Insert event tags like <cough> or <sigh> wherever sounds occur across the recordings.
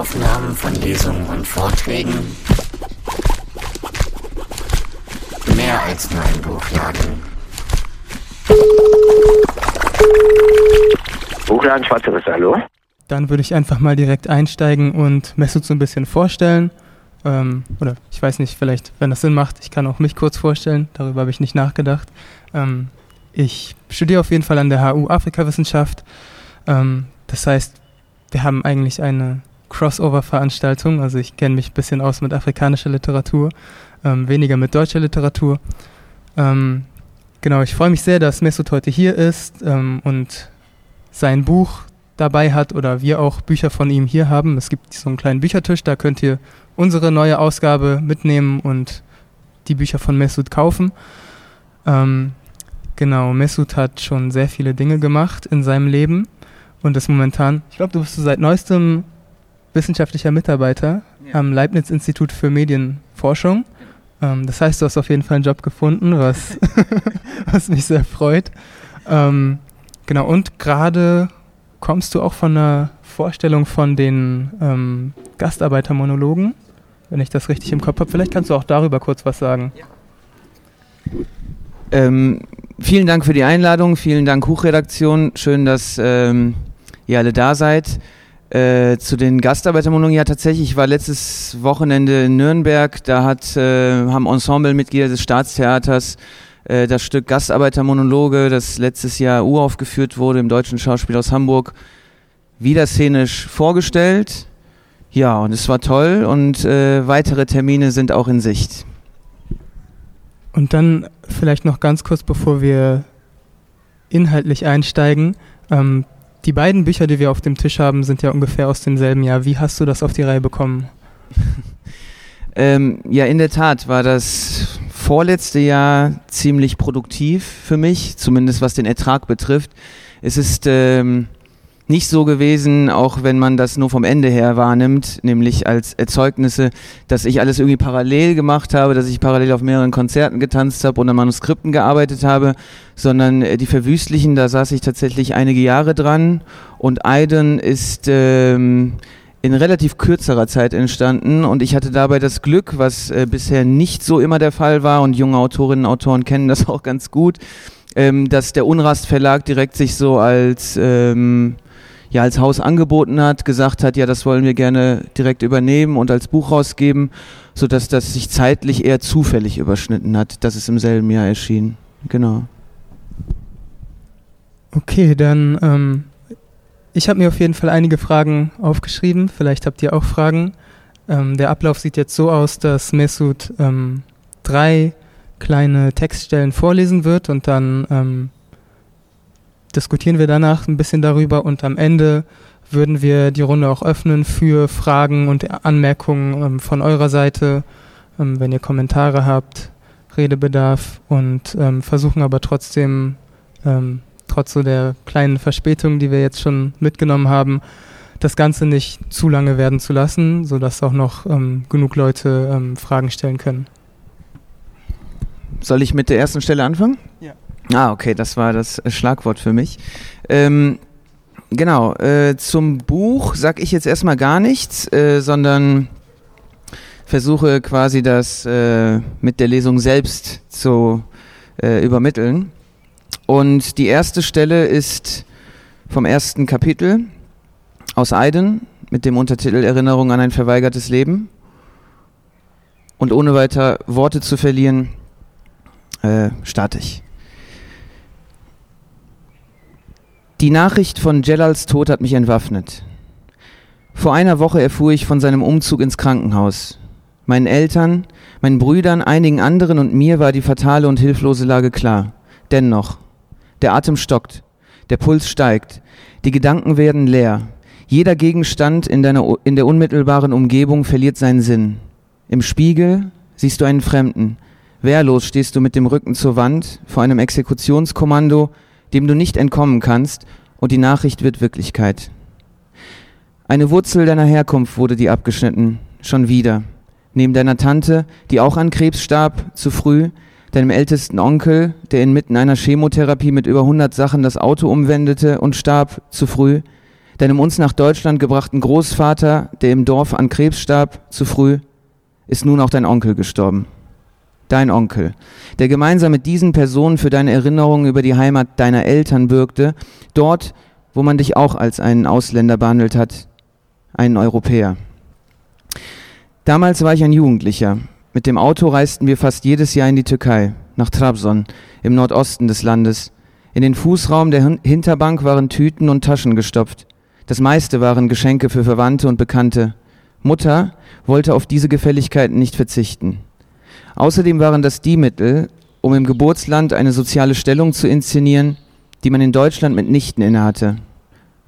Videoaufnahmen von Lesungen und Vorträgen. Mehr als nur ein Buchladen. Buchladen Schwarze Risse, hallo? Dann würde ich einfach mal direkt einsteigen und Mesut so ein bisschen vorstellen. Ähm, oder ich weiß nicht, vielleicht, wenn das Sinn macht, ich kann auch mich kurz vorstellen. Darüber habe ich nicht nachgedacht. Ähm, ich studiere auf jeden Fall an der HU Afrikawissenschaft. Ähm, das heißt, wir haben eigentlich eine Crossover-Veranstaltung. Also ich kenne mich ein bisschen aus mit afrikanischer Literatur, ähm, weniger mit deutscher Literatur. Ähm, genau, ich freue mich sehr, dass Mesut heute hier ist ähm, und sein Buch dabei hat oder wir auch Bücher von ihm hier haben. Es gibt so einen kleinen Büchertisch, da könnt ihr unsere neue Ausgabe mitnehmen und die Bücher von Mesut kaufen. Ähm, genau, Mesut hat schon sehr viele Dinge gemacht in seinem Leben und ist momentan, ich glaube, du bist seit neuestem wissenschaftlicher Mitarbeiter ja. am Leibniz-Institut für Medienforschung. Ähm, das heißt, du hast auf jeden Fall einen Job gefunden, was, <laughs> was mich sehr freut. Ähm, genau, und gerade kommst du auch von einer Vorstellung von den ähm, Gastarbeitermonologen, wenn ich das richtig im Kopf habe. Vielleicht kannst du auch darüber kurz was sagen. Ja. Ähm, vielen Dank für die Einladung, vielen Dank Hochredaktion. Schön, dass ähm, ihr alle da seid. Äh, zu den Gastarbeitermonologen, ja tatsächlich, ich war letztes Wochenende in Nürnberg, da hat, äh, haben Ensemblemitglieder des Staatstheaters äh, das Stück Gastarbeitermonologe, das letztes Jahr uraufgeführt wurde im Deutschen Schauspiel aus Hamburg, wieder szenisch vorgestellt. Ja, und es war toll und äh, weitere Termine sind auch in Sicht. Und dann vielleicht noch ganz kurz, bevor wir inhaltlich einsteigen. Ähm, die beiden Bücher, die wir auf dem Tisch haben, sind ja ungefähr aus demselben Jahr. Wie hast du das auf die Reihe bekommen? <laughs> ähm, ja, in der Tat war das vorletzte Jahr ziemlich produktiv für mich, zumindest was den Ertrag betrifft. Es ist ähm, nicht so gewesen, auch wenn man das nur vom Ende her wahrnimmt, nämlich als Erzeugnisse, dass ich alles irgendwie parallel gemacht habe, dass ich parallel auf mehreren Konzerten getanzt habe und an Manuskripten gearbeitet habe, sondern äh, die Verwüstlichen, da saß ich tatsächlich einige Jahre dran und Aiden ist ähm, in relativ kürzerer Zeit entstanden und ich hatte dabei das Glück, was äh, bisher nicht so immer der Fall war und junge Autorinnen und Autoren kennen das <laughs> auch ganz gut, ähm, dass der Unrast Verlag direkt sich so als ähm, ja als Haus angeboten hat, gesagt hat, ja, das wollen wir gerne direkt übernehmen und als Buch rausgeben, so dass das sich zeitlich eher zufällig überschnitten hat, dass es im selben Jahr erschien. Genau. Okay, dann ähm, ich habe mir auf jeden Fall einige Fragen aufgeschrieben. Vielleicht habt ihr auch Fragen. Ähm, der Ablauf sieht jetzt so aus, dass Mesut ähm, drei kleine Textstellen vorlesen wird und dann ähm, diskutieren wir danach ein bisschen darüber und am Ende würden wir die Runde auch öffnen für Fragen und Anmerkungen ähm, von eurer Seite, ähm, wenn ihr Kommentare habt, Redebedarf und ähm, versuchen aber trotzdem, ähm, trotz so der kleinen Verspätung, die wir jetzt schon mitgenommen haben, das Ganze nicht zu lange werden zu lassen, sodass auch noch ähm, genug Leute ähm, Fragen stellen können. Soll ich mit der ersten Stelle anfangen? Ja. Ah, okay, das war das Schlagwort für mich. Ähm, genau, äh, zum Buch sag ich jetzt erstmal gar nichts, äh, sondern versuche quasi das äh, mit der Lesung selbst zu äh, übermitteln. Und die erste Stelle ist vom ersten Kapitel aus Eiden mit dem Untertitel Erinnerung an ein verweigertes Leben. Und ohne weiter Worte zu verlieren, äh, starte ich. Die Nachricht von Jelals Tod hat mich entwaffnet. Vor einer Woche erfuhr ich von seinem Umzug ins Krankenhaus. Meinen Eltern, meinen Brüdern, einigen anderen und mir war die fatale und hilflose Lage klar. Dennoch, der Atem stockt, der Puls steigt, die Gedanken werden leer. Jeder Gegenstand in, deiner, in der unmittelbaren Umgebung verliert seinen Sinn. Im Spiegel siehst du einen Fremden. Wehrlos stehst du mit dem Rücken zur Wand vor einem Exekutionskommando, dem du nicht entkommen kannst, und die Nachricht wird Wirklichkeit. Eine Wurzel deiner Herkunft wurde dir abgeschnitten, schon wieder. Neben deiner Tante, die auch an Krebs starb, zu früh, deinem ältesten Onkel, der inmitten einer Chemotherapie mit über 100 Sachen das Auto umwendete und starb, zu früh, deinem uns nach Deutschland gebrachten Großvater, der im Dorf an Krebs starb, zu früh, ist nun auch dein Onkel gestorben. Dein Onkel, der gemeinsam mit diesen Personen für deine Erinnerungen über die Heimat deiner Eltern bürgte, dort, wo man dich auch als einen Ausländer behandelt hat, einen Europäer. Damals war ich ein Jugendlicher. Mit dem Auto reisten wir fast jedes Jahr in die Türkei, nach Trabzon, im Nordosten des Landes. In den Fußraum der Hinterbank waren Tüten und Taschen gestopft. Das meiste waren Geschenke für Verwandte und Bekannte. Mutter wollte auf diese Gefälligkeiten nicht verzichten. Außerdem waren das die Mittel, um im Geburtsland eine soziale Stellung zu inszenieren, die man in Deutschland mitnichten innehatte.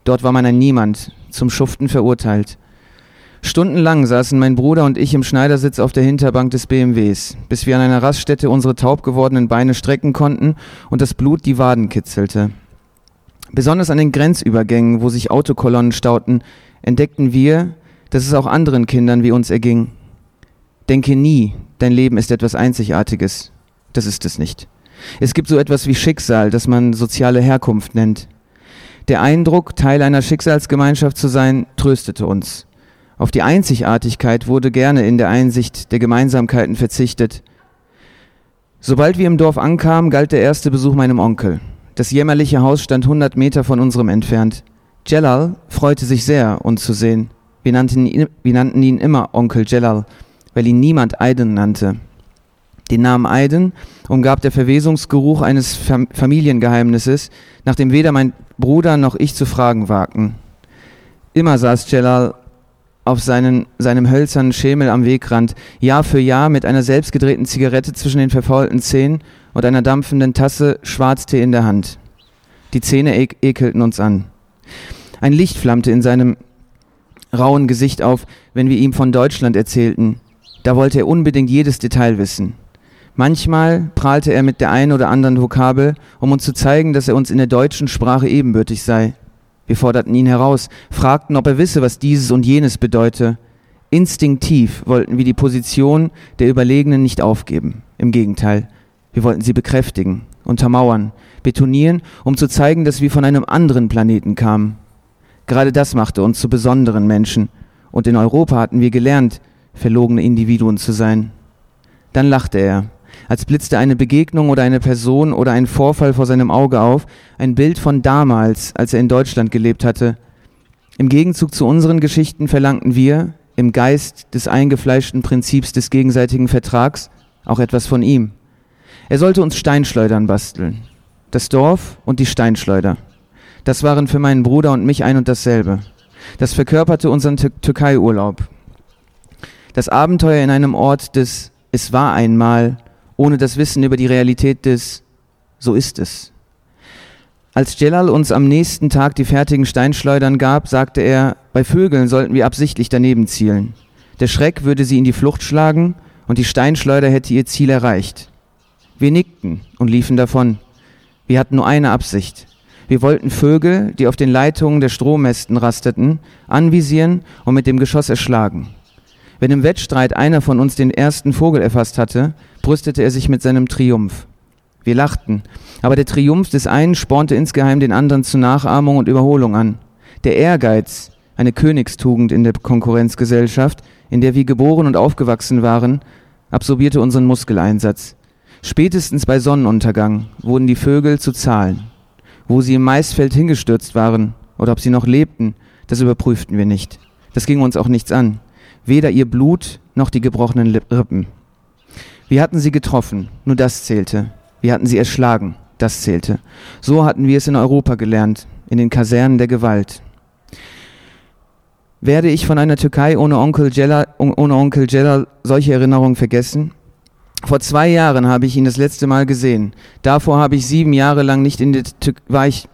Dort war man ein Niemand, zum Schuften verurteilt. Stundenlang saßen mein Bruder und ich im Schneidersitz auf der Hinterbank des BMWs, bis wir an einer Raststätte unsere taub gewordenen Beine strecken konnten und das Blut die Waden kitzelte. Besonders an den Grenzübergängen, wo sich Autokolonnen stauten, entdeckten wir, dass es auch anderen Kindern wie uns erging. Denke nie, dein Leben ist etwas Einzigartiges. Das ist es nicht. Es gibt so etwas wie Schicksal, das man soziale Herkunft nennt. Der Eindruck, Teil einer Schicksalsgemeinschaft zu sein, tröstete uns. Auf die Einzigartigkeit wurde gerne in der Einsicht der Gemeinsamkeiten verzichtet. Sobald wir im Dorf ankamen, galt der erste Besuch meinem Onkel. Das jämmerliche Haus stand 100 Meter von unserem entfernt. Jelal freute sich sehr, uns zu sehen. Wir nannten ihn, wir nannten ihn immer Onkel Jelal, weil ihn niemand Aiden nannte. Den Namen Aiden umgab der Verwesungsgeruch eines Familiengeheimnisses, nach dem weder mein Bruder noch ich zu fragen wagten. Immer saß Jelal auf seinen, seinem hölzernen Schemel am Wegrand, Jahr für Jahr mit einer selbstgedrehten Zigarette zwischen den verfaulten Zähnen und einer dampfenden Tasse Schwarztee in der Hand. Die Zähne ek ekelten uns an. Ein Licht flammte in seinem rauen Gesicht auf, wenn wir ihm von Deutschland erzählten. Da wollte er unbedingt jedes Detail wissen. Manchmal prahlte er mit der einen oder anderen Vokabel, um uns zu zeigen, dass er uns in der deutschen Sprache ebenbürtig sei. Wir forderten ihn heraus, fragten, ob er wisse, was dieses und jenes bedeute. Instinktiv wollten wir die Position der Überlegenen nicht aufgeben. Im Gegenteil, wir wollten sie bekräftigen, untermauern, betonieren, um zu zeigen, dass wir von einem anderen Planeten kamen. Gerade das machte uns zu besonderen Menschen, und in Europa hatten wir gelernt, verlogene Individuen zu sein. Dann lachte er, als blitzte eine Begegnung oder eine Person oder ein Vorfall vor seinem Auge auf, ein Bild von damals, als er in Deutschland gelebt hatte. Im Gegenzug zu unseren Geschichten verlangten wir, im Geist des eingefleischten Prinzips des gegenseitigen Vertrags, auch etwas von ihm. Er sollte uns Steinschleudern basteln. Das Dorf und die Steinschleuder. Das waren für meinen Bruder und mich ein und dasselbe. Das verkörperte unseren Türkei-Urlaub. Das Abenteuer in einem Ort des Es war einmal ohne das Wissen über die Realität des So ist es. Als Jelal uns am nächsten Tag die fertigen Steinschleudern gab, sagte er, bei Vögeln sollten wir absichtlich daneben zielen. Der Schreck würde sie in die Flucht schlagen und die Steinschleuder hätte ihr Ziel erreicht. Wir nickten und liefen davon. Wir hatten nur eine Absicht. Wir wollten Vögel, die auf den Leitungen der Strommästen rasteten, anvisieren und mit dem Geschoss erschlagen. Wenn im Wettstreit einer von uns den ersten Vogel erfasst hatte, brüstete er sich mit seinem Triumph. Wir lachten, aber der Triumph des einen spornte insgeheim den anderen zu Nachahmung und Überholung an. Der Ehrgeiz, eine Königstugend in der Konkurrenzgesellschaft, in der wir geboren und aufgewachsen waren, absorbierte unseren Muskeleinsatz. Spätestens bei Sonnenuntergang wurden die Vögel zu Zahlen. Wo sie im Maisfeld hingestürzt waren oder ob sie noch lebten, das überprüften wir nicht. Das ging uns auch nichts an weder ihr Blut noch die gebrochenen Rippen. Wir hatten sie getroffen, nur das zählte. Wir hatten sie erschlagen, das zählte. So hatten wir es in Europa gelernt, in den Kasernen der Gewalt. Werde ich von einer Türkei ohne Onkel Jella, ohne Onkel Jella solche Erinnerungen vergessen? Vor zwei Jahren habe ich ihn das letzte Mal gesehen. Davor habe ich sieben Jahre lang nicht in der Tür war ich,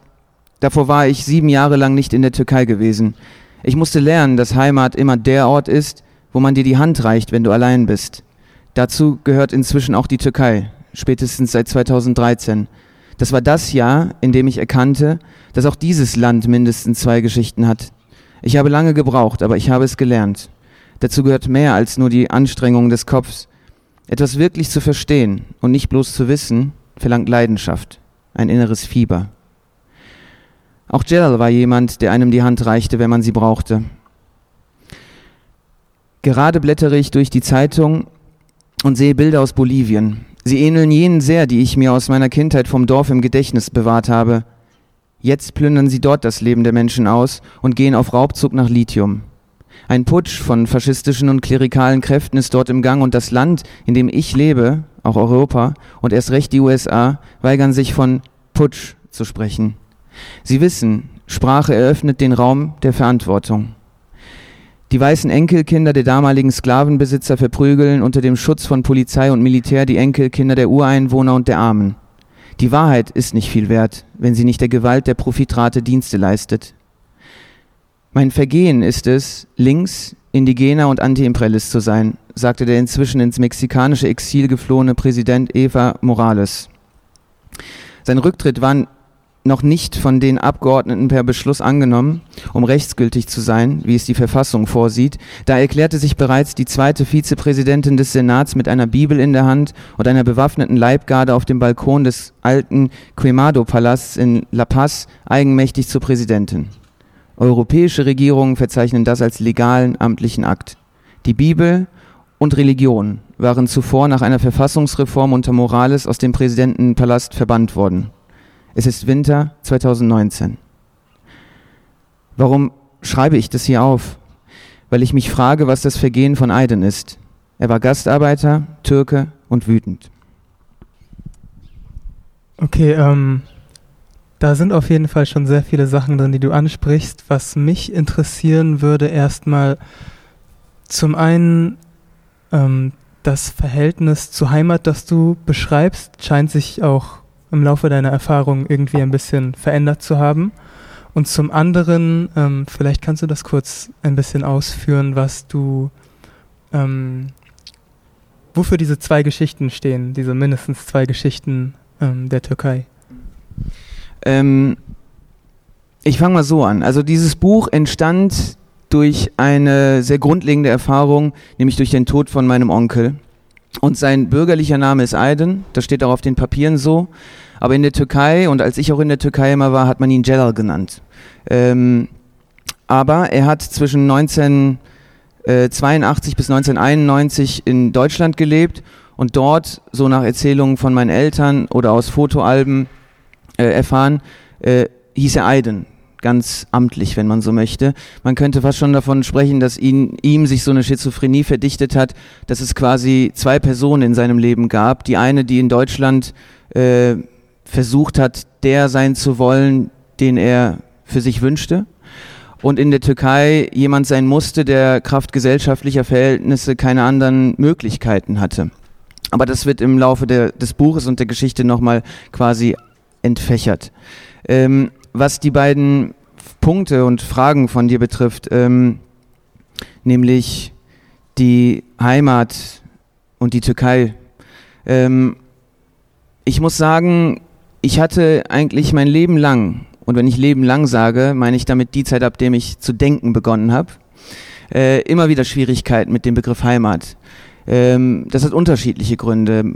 davor war ich sieben Jahre lang nicht in der Türkei gewesen. Ich musste lernen, dass Heimat immer der Ort ist, wo man dir die Hand reicht, wenn du allein bist. Dazu gehört inzwischen auch die Türkei, spätestens seit 2013. Das war das Jahr, in dem ich erkannte, dass auch dieses Land mindestens zwei Geschichten hat. Ich habe lange gebraucht, aber ich habe es gelernt. Dazu gehört mehr als nur die Anstrengung des Kopfs. Etwas wirklich zu verstehen und nicht bloß zu wissen, verlangt Leidenschaft, ein inneres Fieber. Auch Celal war jemand, der einem die Hand reichte, wenn man sie brauchte. Gerade blättere ich durch die Zeitung und sehe Bilder aus Bolivien. Sie ähneln jenen sehr, die ich mir aus meiner Kindheit vom Dorf im Gedächtnis bewahrt habe. Jetzt plündern sie dort das Leben der Menschen aus und gehen auf Raubzug nach Lithium. Ein Putsch von faschistischen und klerikalen Kräften ist dort im Gang und das Land, in dem ich lebe, auch Europa und erst recht die USA, weigern sich von Putsch zu sprechen. Sie wissen, Sprache eröffnet den Raum der Verantwortung. Die weißen Enkelkinder der damaligen Sklavenbesitzer verprügeln unter dem Schutz von Polizei und Militär die Enkelkinder der Ureinwohner und der Armen. Die Wahrheit ist nicht viel wert, wenn sie nicht der Gewalt der Profitrate Dienste leistet. Mein Vergehen ist es, links, indigener und Antiimperialist zu sein, sagte der inzwischen ins mexikanische Exil geflohene Präsident Eva Morales. Sein Rücktritt war noch nicht von den Abgeordneten per Beschluss angenommen, um rechtsgültig zu sein, wie es die Verfassung vorsieht. Da erklärte sich bereits die zweite Vizepräsidentin des Senats mit einer Bibel in der Hand und einer bewaffneten Leibgarde auf dem Balkon des alten Quemado-Palasts in La Paz eigenmächtig zur Präsidentin. Europäische Regierungen verzeichnen das als legalen amtlichen Akt. Die Bibel und Religion waren zuvor nach einer Verfassungsreform unter Morales aus dem Präsidentenpalast verbannt worden. Es ist Winter 2019. Warum schreibe ich das hier auf? Weil ich mich frage, was das Vergehen von Aydin ist. Er war Gastarbeiter, Türke und wütend. Okay, ähm, da sind auf jeden Fall schon sehr viele Sachen drin, die du ansprichst. Was mich interessieren würde, erstmal zum einen ähm, das Verhältnis zur Heimat, das du beschreibst, scheint sich auch im Laufe deiner Erfahrung irgendwie ein bisschen verändert zu haben? Und zum anderen, ähm, vielleicht kannst du das kurz ein bisschen ausführen, was du, ähm, wofür diese zwei Geschichten stehen, diese mindestens zwei Geschichten ähm, der Türkei. Ähm, ich fange mal so an. Also dieses Buch entstand durch eine sehr grundlegende Erfahrung, nämlich durch den Tod von meinem Onkel. Und sein bürgerlicher Name ist Aydin, das steht auch auf den Papieren so. Aber in der Türkei, und als ich auch in der Türkei immer war, hat man ihn Celal genannt. Ähm, aber er hat zwischen 1982 bis 1991 in Deutschland gelebt und dort, so nach Erzählungen von meinen Eltern oder aus Fotoalben äh, erfahren, äh, hieß er Aydin ganz amtlich, wenn man so möchte. Man könnte fast schon davon sprechen, dass ihn, ihm sich so eine Schizophrenie verdichtet hat, dass es quasi zwei Personen in seinem Leben gab. Die eine, die in Deutschland äh, versucht hat, der sein zu wollen, den er für sich wünschte. Und in der Türkei jemand sein musste, der Kraft gesellschaftlicher Verhältnisse keine anderen Möglichkeiten hatte. Aber das wird im Laufe der, des Buches und der Geschichte nochmal quasi entfächert. Ähm, was die beiden Punkte und Fragen von dir betrifft, ähm, nämlich die Heimat und die Türkei. Ähm, ich muss sagen, ich hatte eigentlich mein Leben lang, und wenn ich Leben lang sage, meine ich damit die Zeit, ab dem ich zu denken begonnen habe, äh, immer wieder Schwierigkeiten mit dem Begriff Heimat. Ähm, das hat unterschiedliche Gründe.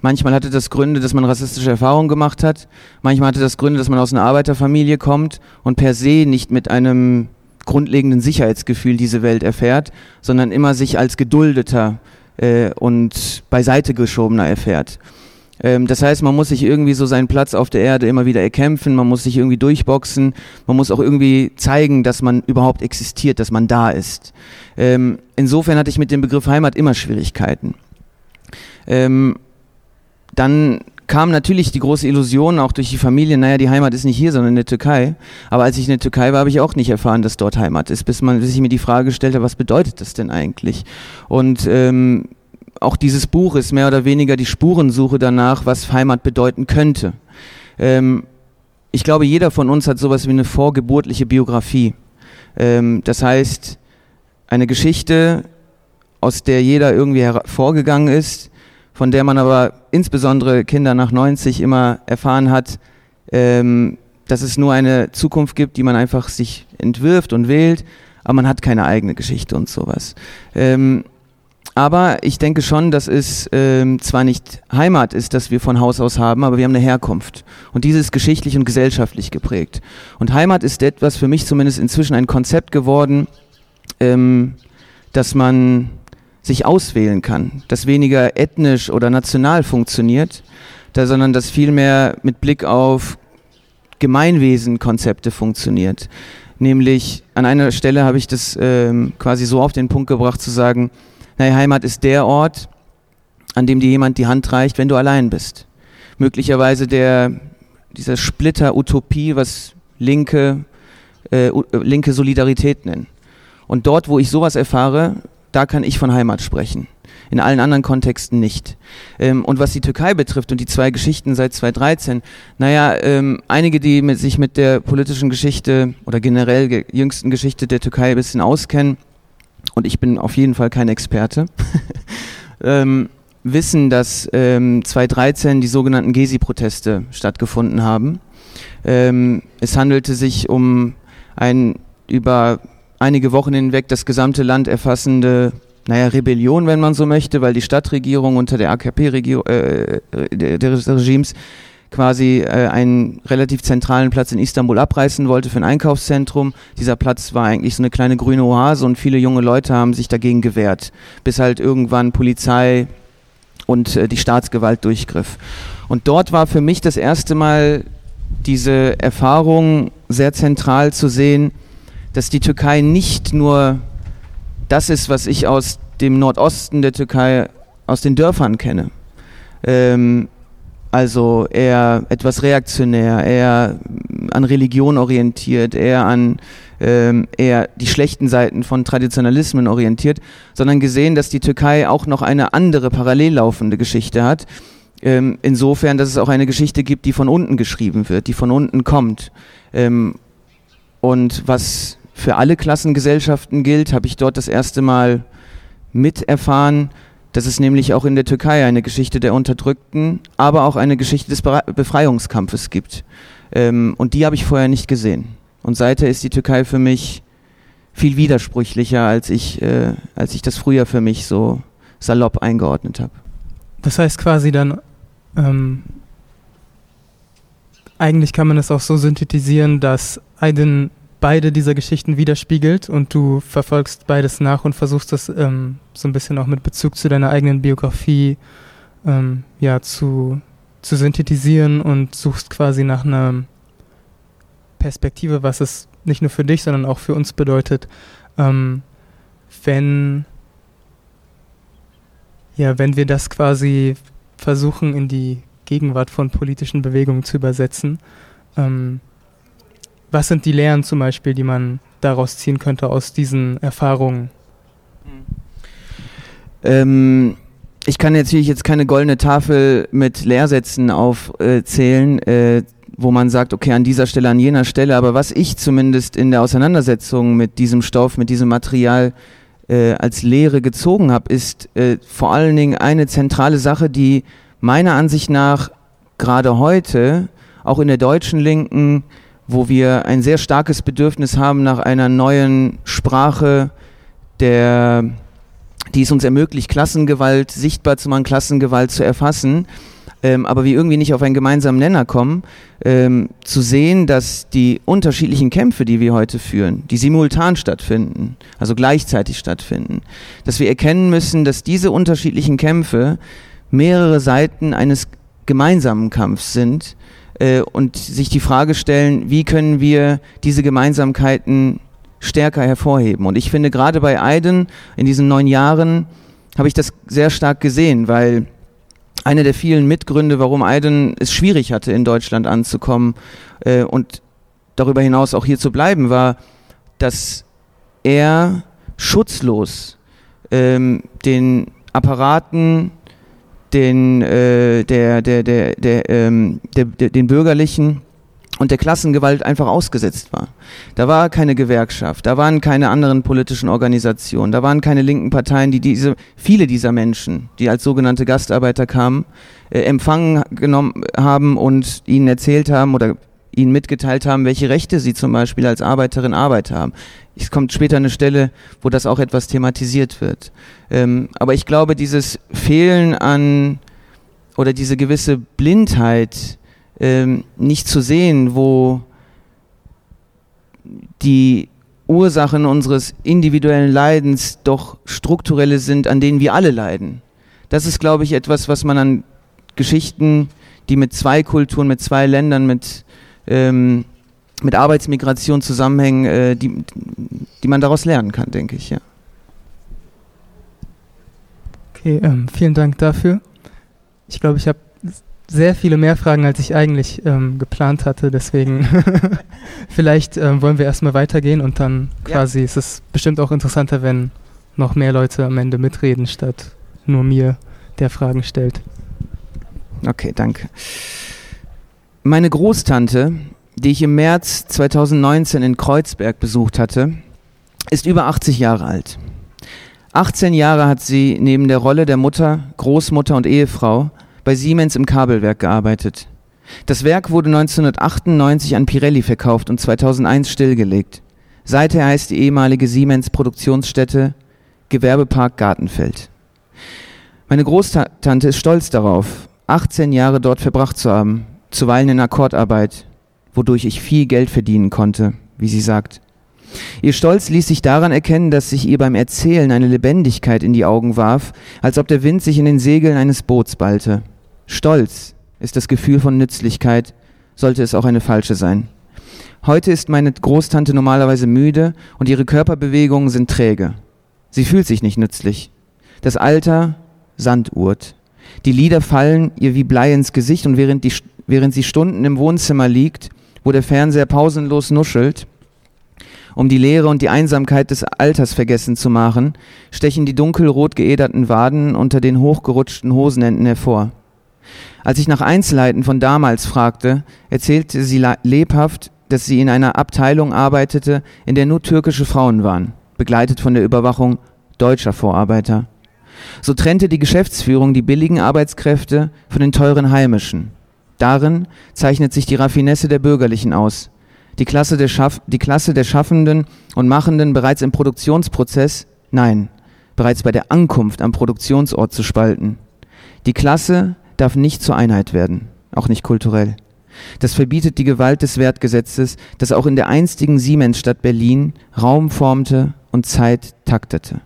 Manchmal hatte das Gründe, dass man rassistische Erfahrungen gemacht hat. Manchmal hatte das Gründe, dass man aus einer Arbeiterfamilie kommt und per se nicht mit einem grundlegenden Sicherheitsgefühl diese Welt erfährt, sondern immer sich als geduldeter äh, und beiseite geschobener erfährt. Ähm, das heißt, man muss sich irgendwie so seinen Platz auf der Erde immer wieder erkämpfen, man muss sich irgendwie durchboxen, man muss auch irgendwie zeigen, dass man überhaupt existiert, dass man da ist. Ähm, insofern hatte ich mit dem Begriff Heimat immer Schwierigkeiten. Ähm, dann kam natürlich die große Illusion auch durch die Familie, naja, die Heimat ist nicht hier, sondern in der Türkei. Aber als ich in der Türkei war, habe ich auch nicht erfahren, dass dort Heimat ist, bis man bis ich mir die Frage stellte, was bedeutet das denn eigentlich? Und ähm, auch dieses Buch ist mehr oder weniger die Spurensuche danach, was Heimat bedeuten könnte. Ähm, ich glaube, jeder von uns hat sowas wie eine vorgeburtliche Biografie. Ähm, das heißt, eine Geschichte, aus der jeder irgendwie hervorgegangen ist, von der man aber insbesondere Kinder nach 90 immer erfahren hat, ähm, dass es nur eine Zukunft gibt, die man einfach sich entwirft und wählt, aber man hat keine eigene Geschichte und sowas. Ähm, aber ich denke schon, dass es ähm, zwar nicht Heimat ist, dass wir von Haus aus haben, aber wir haben eine Herkunft. Und diese ist geschichtlich und gesellschaftlich geprägt. Und Heimat ist etwas für mich zumindest inzwischen ein Konzept geworden, ähm, dass man sich auswählen kann, das weniger ethnisch oder national funktioniert, da, sondern das vielmehr mit Blick auf Gemeinwesenkonzepte funktioniert. Nämlich an einer Stelle habe ich das ähm, quasi so auf den Punkt gebracht zu sagen, naja, Heimat ist der Ort, an dem dir jemand die Hand reicht, wenn du allein bist. Möglicherweise der, dieser Splitter Utopie, was linke, äh, linke Solidarität nennen. Und dort, wo ich sowas erfahre, da kann ich von Heimat sprechen. In allen anderen Kontexten nicht. Ähm, und was die Türkei betrifft und die zwei Geschichten seit 2013, naja, ähm, einige, die mit, sich mit der politischen Geschichte oder generell ge jüngsten Geschichte der Türkei ein bisschen auskennen, und ich bin auf jeden Fall kein Experte, <laughs> ähm, wissen, dass ähm, 2013 die sogenannten Gezi-Proteste stattgefunden haben. Ähm, es handelte sich um ein über einige Wochen hinweg das gesamte Land erfassende, naja, Rebellion, wenn man so möchte, weil die Stadtregierung unter der AKP-Regierung äh, des Regimes quasi äh, einen relativ zentralen Platz in Istanbul abreißen wollte für ein Einkaufszentrum. Dieser Platz war eigentlich so eine kleine grüne Oase und viele junge Leute haben sich dagegen gewehrt, bis halt irgendwann Polizei und äh, die Staatsgewalt durchgriff. Und dort war für mich das erste Mal diese Erfahrung sehr zentral zu sehen, dass die Türkei nicht nur das ist, was ich aus dem Nordosten der Türkei, aus den Dörfern kenne. Ähm, also eher etwas reaktionär, eher an Religion orientiert, eher an ähm, eher die schlechten Seiten von Traditionalismen orientiert, sondern gesehen, dass die Türkei auch noch eine andere parallel laufende Geschichte hat. Ähm, insofern, dass es auch eine Geschichte gibt, die von unten geschrieben wird, die von unten kommt. Ähm, und was für alle Klassengesellschaften gilt, habe ich dort das erste Mal miterfahren, dass es nämlich auch in der Türkei eine Geschichte der Unterdrückten, aber auch eine Geschichte des Befreiungskampfes gibt. Ähm, und die habe ich vorher nicht gesehen. Und seither ist die Türkei für mich viel widersprüchlicher, als ich, äh, als ich das früher für mich so salopp eingeordnet habe. Das heißt quasi dann, ähm, eigentlich kann man es auch so synthetisieren, dass Aydin beide dieser Geschichten widerspiegelt und du verfolgst beides nach und versuchst das ähm, so ein bisschen auch mit Bezug zu deiner eigenen Biografie ähm, ja, zu, zu synthetisieren und suchst quasi nach einer Perspektive, was es nicht nur für dich, sondern auch für uns bedeutet, ähm, wenn, ja, wenn wir das quasi versuchen in die Gegenwart von politischen Bewegungen zu übersetzen. Ähm, was sind die Lehren zum Beispiel, die man daraus ziehen könnte aus diesen Erfahrungen? Ähm, ich kann natürlich jetzt keine goldene Tafel mit Lehrsätzen aufzählen, äh, wo man sagt, okay, an dieser Stelle, an jener Stelle, aber was ich zumindest in der Auseinandersetzung mit diesem Stoff, mit diesem Material äh, als Lehre gezogen habe, ist äh, vor allen Dingen eine zentrale Sache, die meiner Ansicht nach gerade heute auch in der deutschen Linken wo wir ein sehr starkes Bedürfnis haben nach einer neuen Sprache, der, die es uns ermöglicht, Klassengewalt sichtbar zu machen, Klassengewalt zu erfassen, ähm, aber wir irgendwie nicht auf einen gemeinsamen Nenner kommen, ähm, zu sehen, dass die unterschiedlichen Kämpfe, die wir heute führen, die simultan stattfinden, also gleichzeitig stattfinden, dass wir erkennen müssen, dass diese unterschiedlichen Kämpfe mehrere Seiten eines gemeinsamen Kampfs sind, äh, und sich die Frage stellen, wie können wir diese Gemeinsamkeiten stärker hervorheben. Und ich finde, gerade bei Aiden in diesen neun Jahren habe ich das sehr stark gesehen, weil einer der vielen Mitgründe, warum Aiden es schwierig hatte, in Deutschland anzukommen äh, und darüber hinaus auch hier zu bleiben, war, dass er schutzlos ähm, den Apparaten den, äh, der, der, der, der, ähm, der, der, den Bürgerlichen und der Klassengewalt einfach ausgesetzt war. Da war keine Gewerkschaft, da waren keine anderen politischen Organisationen, da waren keine linken Parteien, die diese, viele dieser Menschen, die als sogenannte Gastarbeiter kamen, äh, empfangen genommen haben und ihnen erzählt haben oder ihnen mitgeteilt haben, welche Rechte sie zum Beispiel als Arbeiterin Arbeit haben. Es kommt später eine Stelle, wo das auch etwas thematisiert wird. Ähm, aber ich glaube, dieses Fehlen an oder diese gewisse Blindheit, ähm, nicht zu sehen, wo die Ursachen unseres individuellen Leidens doch strukturelle sind, an denen wir alle leiden. Das ist, glaube ich, etwas, was man an Geschichten, die mit zwei Kulturen, mit zwei Ländern, mit, ähm, mit Arbeitsmigration zusammenhängen, äh, die, die man daraus lernen kann, denke ich, ja. Okay, ähm, vielen Dank dafür. Ich glaube, ich habe sehr viele mehr Fragen, als ich eigentlich ähm, geplant hatte. Deswegen <laughs> vielleicht ähm, wollen wir erstmal weitergehen und dann quasi ja. ist es bestimmt auch interessanter, wenn noch mehr Leute am Ende mitreden, statt nur mir, der Fragen stellt. Okay, danke. Meine Großtante, die ich im März 2019 in Kreuzberg besucht hatte, ist über 80 Jahre alt. 18 Jahre hat sie neben der Rolle der Mutter, Großmutter und Ehefrau bei Siemens im Kabelwerk gearbeitet. Das Werk wurde 1998 an Pirelli verkauft und 2001 stillgelegt. Seither heißt die ehemalige Siemens Produktionsstätte Gewerbepark Gartenfeld. Meine Großtante ist stolz darauf, 18 Jahre dort verbracht zu haben, zuweilen in Akkordarbeit, wodurch ich viel Geld verdienen konnte, wie sie sagt. Ihr Stolz ließ sich daran erkennen, dass sich ihr beim Erzählen eine Lebendigkeit in die Augen warf, als ob der Wind sich in den Segeln eines Boots ballte. Stolz ist das Gefühl von Nützlichkeit, sollte es auch eine falsche sein. Heute ist meine Großtante normalerweise müde und ihre Körperbewegungen sind träge. Sie fühlt sich nicht nützlich. Das Alter Sanduhrt. Die Lieder fallen ihr wie Blei ins Gesicht und während, die, während sie Stunden im Wohnzimmer liegt, wo der Fernseher pausenlos nuschelt, um die Leere und die Einsamkeit des Alters vergessen zu machen, stechen die dunkelrot geäderten Waden unter den hochgerutschten Hosenenden hervor. Als ich nach Einzelheiten von damals fragte, erzählte sie lebhaft, dass sie in einer Abteilung arbeitete, in der nur türkische Frauen waren, begleitet von der Überwachung deutscher Vorarbeiter. So trennte die Geschäftsführung die billigen Arbeitskräfte von den teuren heimischen. Darin zeichnet sich die Raffinesse der Bürgerlichen aus. Die Klasse der, Schaff die Klasse der Schaffenden und Machenden bereits im Produktionsprozess, nein, bereits bei der Ankunft am Produktionsort zu spalten. Die Klasse darf nicht zur Einheit werden, auch nicht kulturell. Das verbietet die Gewalt des Wertgesetzes, das auch in der einstigen Siemensstadt Berlin Raum formte und Zeit taktete.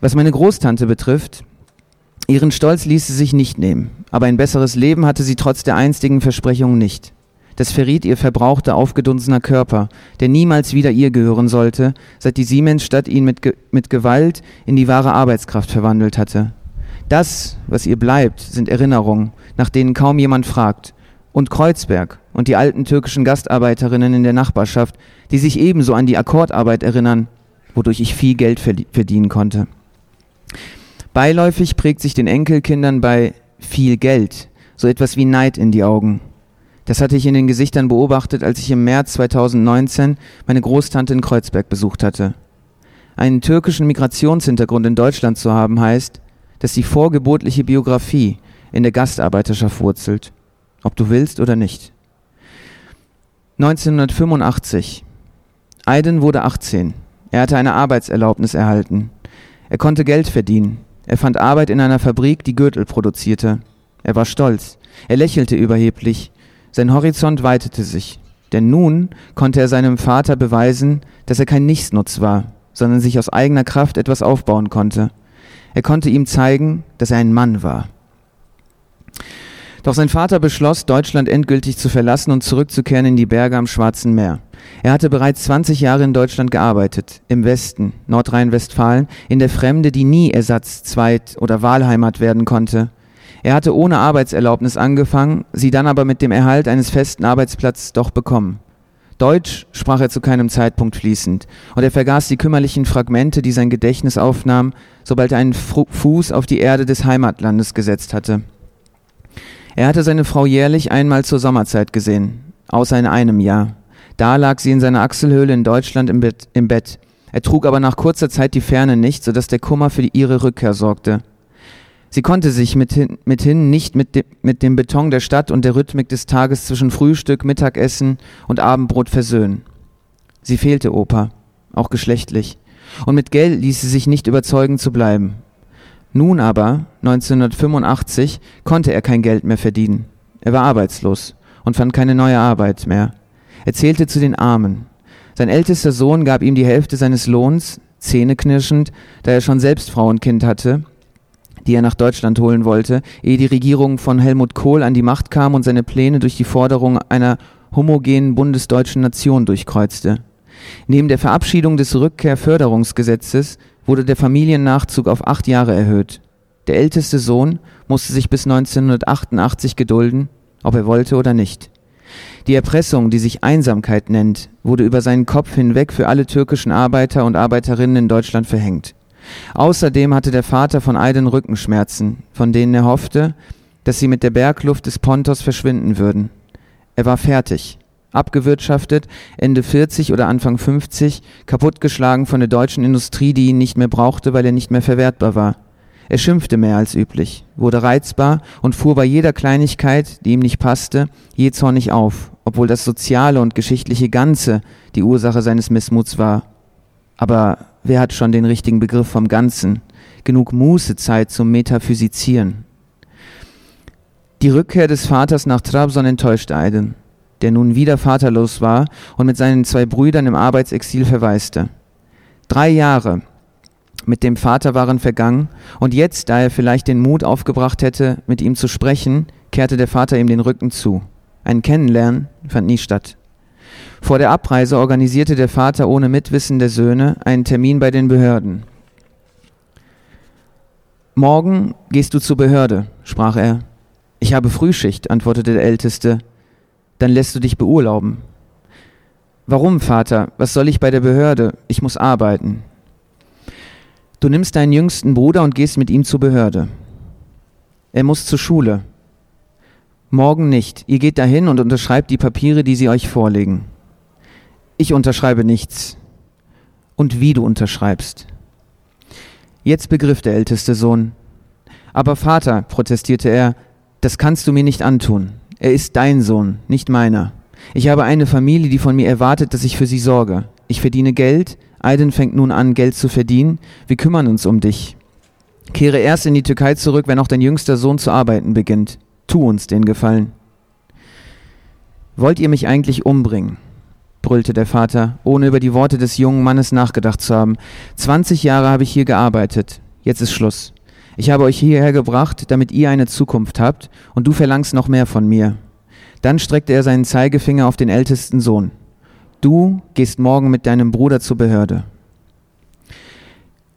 Was meine Großtante betrifft, ihren Stolz ließ sie sich nicht nehmen, aber ein besseres Leben hatte sie trotz der einstigen Versprechungen nicht. Das verriet ihr verbrauchter, aufgedunsener Körper, der niemals wieder ihr gehören sollte, seit die Siemensstadt ihn mit, Ge mit Gewalt in die wahre Arbeitskraft verwandelt hatte. Das, was ihr bleibt, sind Erinnerungen, nach denen kaum jemand fragt. Und Kreuzberg und die alten türkischen Gastarbeiterinnen in der Nachbarschaft, die sich ebenso an die Akkordarbeit erinnern, wodurch ich viel Geld verdienen konnte. Beiläufig prägt sich den Enkelkindern bei viel Geld so etwas wie Neid in die Augen. Das hatte ich in den Gesichtern beobachtet, als ich im März 2019 meine Großtante in Kreuzberg besucht hatte. Einen türkischen Migrationshintergrund in Deutschland zu haben heißt, dass die vorgeburtliche Biografie in der Gastarbeiterschaft wurzelt, ob du willst oder nicht. 1985. Aiden wurde 18. Er hatte eine Arbeitserlaubnis erhalten. Er konnte Geld verdienen. Er fand Arbeit in einer Fabrik, die Gürtel produzierte. Er war stolz. Er lächelte überheblich. Sein Horizont weitete sich. Denn nun konnte er seinem Vater beweisen, dass er kein Nichtsnutz war, sondern sich aus eigener Kraft etwas aufbauen konnte. Er konnte ihm zeigen, dass er ein Mann war. Doch sein Vater beschloss, Deutschland endgültig zu verlassen und zurückzukehren in die Berge am Schwarzen Meer. Er hatte bereits 20 Jahre in Deutschland gearbeitet, im Westen, Nordrhein-Westfalen, in der Fremde, die nie Ersatz, Zweit- oder Wahlheimat werden konnte. Er hatte ohne Arbeitserlaubnis angefangen, sie dann aber mit dem Erhalt eines festen Arbeitsplatzes doch bekommen. Deutsch sprach er zu keinem Zeitpunkt fließend, und er vergaß die kümmerlichen Fragmente, die sein Gedächtnis aufnahm, sobald er einen Fuß auf die Erde des Heimatlandes gesetzt hatte. Er hatte seine Frau jährlich einmal zur Sommerzeit gesehen, außer in einem Jahr. Da lag sie in seiner Achselhöhle in Deutschland im Bett. Im Bett. Er trug aber nach kurzer Zeit die Ferne nicht, so dass der Kummer für ihre Rückkehr sorgte. Sie konnte sich mithin, mithin nicht mit, de, mit dem Beton der Stadt und der Rhythmik des Tages zwischen Frühstück, Mittagessen und Abendbrot versöhnen. Sie fehlte Opa, auch geschlechtlich, und mit Geld ließ sie sich nicht überzeugen zu bleiben. Nun aber, 1985, konnte er kein Geld mehr verdienen. Er war arbeitslos und fand keine neue Arbeit mehr. Er zählte zu den Armen. Sein ältester Sohn gab ihm die Hälfte seines Lohns, zähneknirschend, da er schon selbst Frau und Kind hatte, die er nach Deutschland holen wollte, ehe die Regierung von Helmut Kohl an die Macht kam und seine Pläne durch die Forderung einer homogenen bundesdeutschen Nation durchkreuzte. Neben der Verabschiedung des Rückkehrförderungsgesetzes wurde der Familiennachzug auf acht Jahre erhöht. Der älteste Sohn musste sich bis 1988 gedulden, ob er wollte oder nicht. Die Erpressung, die sich Einsamkeit nennt, wurde über seinen Kopf hinweg für alle türkischen Arbeiter und Arbeiterinnen in Deutschland verhängt. Außerdem hatte der Vater von Aiden Rückenschmerzen, von denen er hoffte, dass sie mit der Bergluft des Pontos verschwinden würden. Er war fertig, abgewirtschaftet, Ende 40 oder Anfang 50, kaputtgeschlagen von der deutschen Industrie, die ihn nicht mehr brauchte, weil er nicht mehr verwertbar war. Er schimpfte mehr als üblich, wurde reizbar und fuhr bei jeder Kleinigkeit, die ihm nicht passte, jähzornig auf, obwohl das soziale und geschichtliche Ganze die Ursache seines Missmuts war. Aber wer hat schon den richtigen Begriff vom Ganzen? Genug Mußezeit zum Metaphysisieren. Die Rückkehr des Vaters nach Trabzon enttäuschte Aiden, der nun wieder vaterlos war und mit seinen zwei Brüdern im Arbeitsexil verwaiste. Drei Jahre mit dem Vater waren vergangen, und jetzt, da er vielleicht den Mut aufgebracht hätte, mit ihm zu sprechen, kehrte der Vater ihm den Rücken zu. Ein Kennenlernen fand nie statt. Vor der Abreise organisierte der Vater ohne Mitwissen der Söhne einen Termin bei den Behörden. Morgen gehst du zur Behörde, sprach er. Ich habe Frühschicht, antwortete der Älteste. Dann lässt du dich beurlauben. Warum, Vater? Was soll ich bei der Behörde? Ich muss arbeiten. Du nimmst deinen jüngsten Bruder und gehst mit ihm zur Behörde. Er muss zur Schule. Morgen nicht. Ihr geht dahin und unterschreibt die Papiere, die sie euch vorlegen. Ich unterschreibe nichts. Und wie du unterschreibst. Jetzt begriff der älteste Sohn. Aber Vater, protestierte er, das kannst du mir nicht antun. Er ist dein Sohn, nicht meiner. Ich habe eine Familie, die von mir erwartet, dass ich für sie sorge. Ich verdiene Geld, Aydin fängt nun an, Geld zu verdienen. Wir kümmern uns um dich. Kehre erst in die Türkei zurück, wenn auch dein jüngster Sohn zu arbeiten beginnt. Tu uns den Gefallen. Wollt ihr mich eigentlich umbringen? brüllte der Vater, ohne über die Worte des jungen Mannes nachgedacht zu haben. Zwanzig Jahre habe ich hier gearbeitet. Jetzt ist Schluss. Ich habe euch hierher gebracht, damit ihr eine Zukunft habt, und du verlangst noch mehr von mir. Dann streckte er seinen Zeigefinger auf den ältesten Sohn. Du gehst morgen mit deinem Bruder zur Behörde.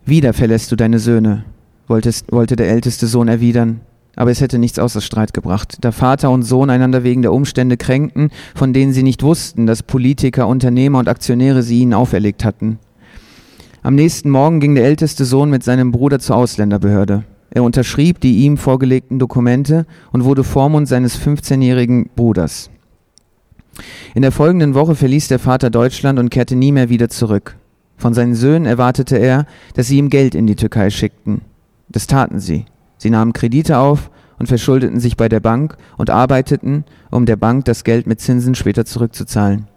Wieder verlässt du deine Söhne, wollte der älteste Sohn erwidern, aber es hätte nichts außer Streit gebracht, da Vater und Sohn einander wegen der Umstände kränkten, von denen sie nicht wussten, dass Politiker, Unternehmer und Aktionäre sie ihnen auferlegt hatten. Am nächsten Morgen ging der älteste Sohn mit seinem Bruder zur Ausländerbehörde. Er unterschrieb die ihm vorgelegten Dokumente und wurde Vormund seines 15-jährigen Bruders. In der folgenden Woche verließ der Vater Deutschland und kehrte nie mehr wieder zurück. Von seinen Söhnen erwartete er, dass sie ihm Geld in die Türkei schickten. Das taten sie. Sie nahmen Kredite auf und verschuldeten sich bei der Bank und arbeiteten, um der Bank das Geld mit Zinsen später zurückzuzahlen.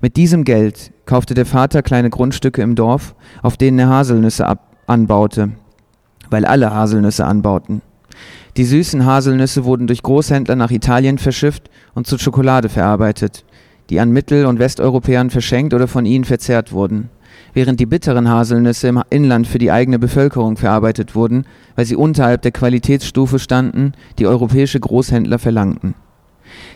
Mit diesem Geld kaufte der Vater kleine Grundstücke im Dorf, auf denen er Haselnüsse anbaute, weil alle Haselnüsse anbauten. Die süßen Haselnüsse wurden durch Großhändler nach Italien verschifft und zu Schokolade verarbeitet, die an Mittel- und Westeuropäern verschenkt oder von ihnen verzehrt wurden, während die bitteren Haselnüsse im Inland für die eigene Bevölkerung verarbeitet wurden, weil sie unterhalb der Qualitätsstufe standen, die europäische Großhändler verlangten.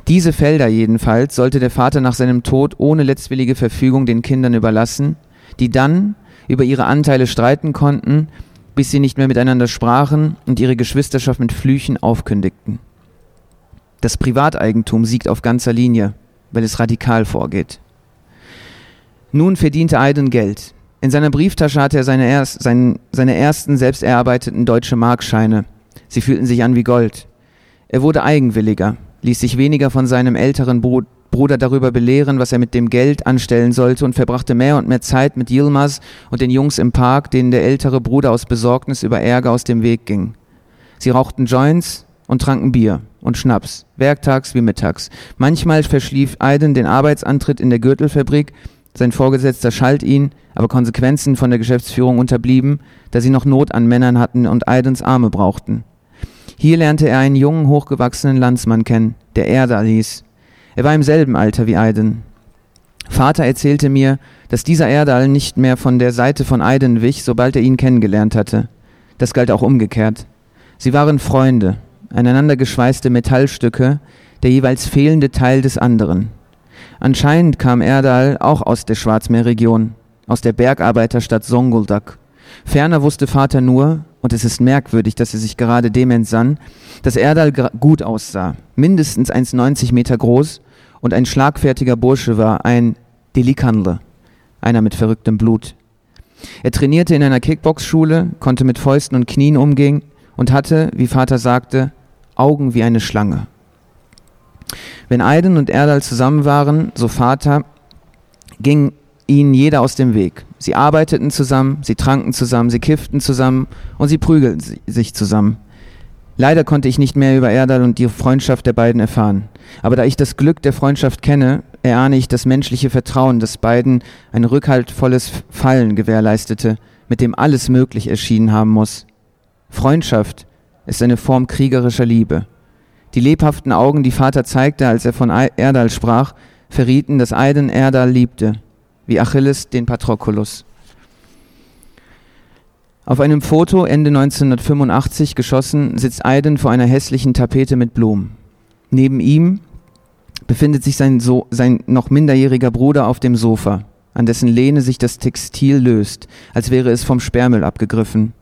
Diese Felder jedenfalls sollte der Vater nach seinem Tod ohne letztwillige Verfügung den Kindern überlassen, die dann über ihre Anteile streiten konnten bis sie nicht mehr miteinander sprachen und ihre Geschwisterschaft mit Flüchen aufkündigten. Das Privateigentum siegt auf ganzer Linie, weil es radikal vorgeht. Nun verdiente Aiden Geld. In seiner Brieftasche hatte er seine, erst, seine, seine ersten selbst erarbeiteten deutsche Markscheine. Sie fühlten sich an wie Gold. Er wurde eigenwilliger, ließ sich weniger von seinem älteren Bruder Bruder darüber belehren, was er mit dem Geld anstellen sollte und verbrachte mehr und mehr Zeit mit Yilmaz und den Jungs im Park, denen der ältere Bruder aus Besorgnis über Ärger aus dem Weg ging. Sie rauchten Joints und tranken Bier und Schnaps, werktags wie mittags. Manchmal verschlief Aiden den Arbeitsantritt in der Gürtelfabrik, sein Vorgesetzter schalt ihn, aber Konsequenzen von der Geschäftsführung unterblieben, da sie noch Not an Männern hatten und Aidens Arme brauchten. Hier lernte er einen jungen, hochgewachsenen Landsmann kennen, der Erdal hieß. Er war im selben Alter wie Aiden. Vater erzählte mir, dass dieser Erdal nicht mehr von der Seite von Aiden wich, sobald er ihn kennengelernt hatte. Das galt auch umgekehrt. Sie waren Freunde, aneinander geschweißte Metallstücke, der jeweils fehlende Teil des anderen. Anscheinend kam Erdal auch aus der Schwarzmeerregion, aus der Bergarbeiterstadt Songuldak. Ferner wusste Vater nur, und es ist merkwürdig, dass er sich gerade dem entsann, dass Erdal gut aussah, mindestens 1,90 Meter groß und ein schlagfertiger Bursche war, ein Delikanle, einer mit verrücktem Blut. Er trainierte in einer Kickboxschule, konnte mit Fäusten und Knien umgehen und hatte, wie Vater sagte, Augen wie eine Schlange. Wenn Aiden und Erdal zusammen waren, so Vater, ging ihnen jeder aus dem Weg. Sie arbeiteten zusammen, sie tranken zusammen, sie kifften zusammen und sie prügelten sich zusammen. Leider konnte ich nicht mehr über Erdal und die Freundschaft der beiden erfahren. Aber da ich das Glück der Freundschaft kenne, erahne ich das menschliche Vertrauen, das beiden ein rückhaltvolles Fallen gewährleistete, mit dem alles möglich erschienen haben muss. Freundschaft ist eine Form kriegerischer Liebe. Die lebhaften Augen, die Vater zeigte, als er von Erdal sprach, verrieten, dass Aiden Erdal liebte, wie Achilles den Patroklos. Auf einem Foto Ende 1985 geschossen sitzt Aiden vor einer hässlichen Tapete mit Blumen. Neben ihm befindet sich sein, so sein noch minderjähriger Bruder auf dem Sofa, an dessen Lehne sich das Textil löst, als wäre es vom Sperrmüll abgegriffen.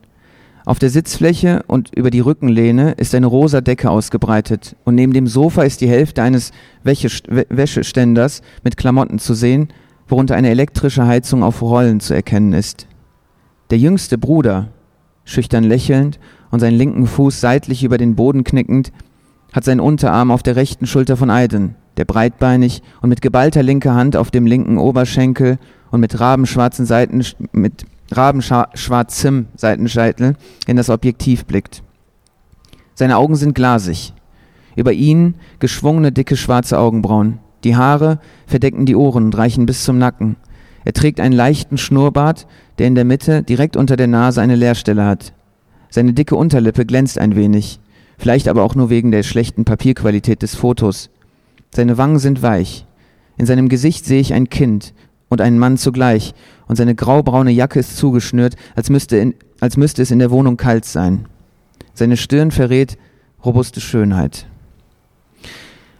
Auf der Sitzfläche und über die Rückenlehne ist eine rosa Decke ausgebreitet und neben dem Sofa ist die Hälfte eines Wäscheständers mit Klamotten zu sehen, worunter eine elektrische Heizung auf Rollen zu erkennen ist. Der jüngste Bruder, schüchtern lächelnd und seinen linken Fuß seitlich über den Boden knickend, hat seinen Unterarm auf der rechten Schulter von Aiden, der breitbeinig und mit geballter linker Hand auf dem linken Oberschenkel und mit rabenschwarzen Seiten, mit rabenschwarzem Seitenscheitel in das Objektiv blickt. Seine Augen sind glasig. Über ihnen geschwungene dicke schwarze Augenbrauen. Die Haare verdecken die Ohren und reichen bis zum Nacken. Er trägt einen leichten Schnurrbart, der in der Mitte direkt unter der Nase eine Leerstelle hat. Seine dicke Unterlippe glänzt ein wenig, vielleicht aber auch nur wegen der schlechten Papierqualität des Fotos. Seine Wangen sind weich. In seinem Gesicht sehe ich ein Kind und einen Mann zugleich, und seine graubraune Jacke ist zugeschnürt, als müsste, in, als müsste es in der Wohnung kalt sein. Seine Stirn verrät robuste Schönheit.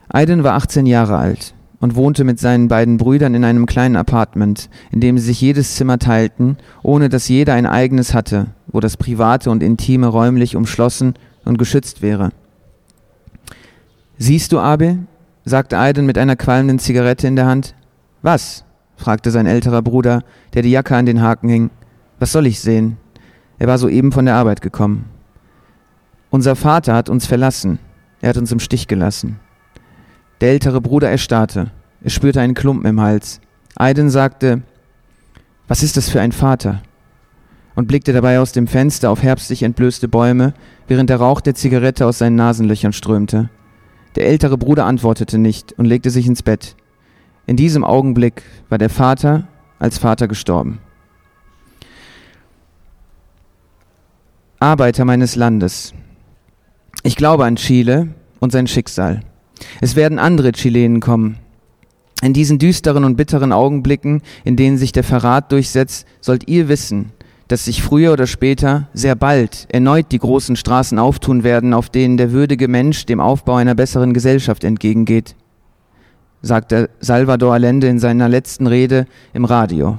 Aiden war 18 Jahre alt und wohnte mit seinen beiden Brüdern in einem kleinen Apartment, in dem sie sich jedes Zimmer teilten, ohne dass jeder ein eigenes hatte, wo das Private und Intime räumlich umschlossen und geschützt wäre. Siehst du, Abel? sagte Aiden mit einer qualmenden Zigarette in der Hand. Was? fragte sein älterer Bruder, der die Jacke an den Haken hing. Was soll ich sehen? Er war soeben von der Arbeit gekommen. Unser Vater hat uns verlassen. Er hat uns im Stich gelassen. Der ältere Bruder erstarrte. Er spürte einen Klumpen im Hals. Aiden sagte, was ist das für ein Vater? Und blickte dabei aus dem Fenster auf herbstlich entblößte Bäume, während der Rauch der Zigarette aus seinen Nasenlöchern strömte. Der ältere Bruder antwortete nicht und legte sich ins Bett. In diesem Augenblick war der Vater als Vater gestorben. Arbeiter meines Landes. Ich glaube an Chile und sein Schicksal. Es werden andere Chilenen kommen. In diesen düsteren und bitteren Augenblicken, in denen sich der Verrat durchsetzt, sollt ihr wissen, dass sich früher oder später, sehr bald, erneut die großen Straßen auftun werden, auf denen der würdige Mensch dem Aufbau einer besseren Gesellschaft entgegengeht sagte Salvador Allende in seiner letzten Rede im Radio.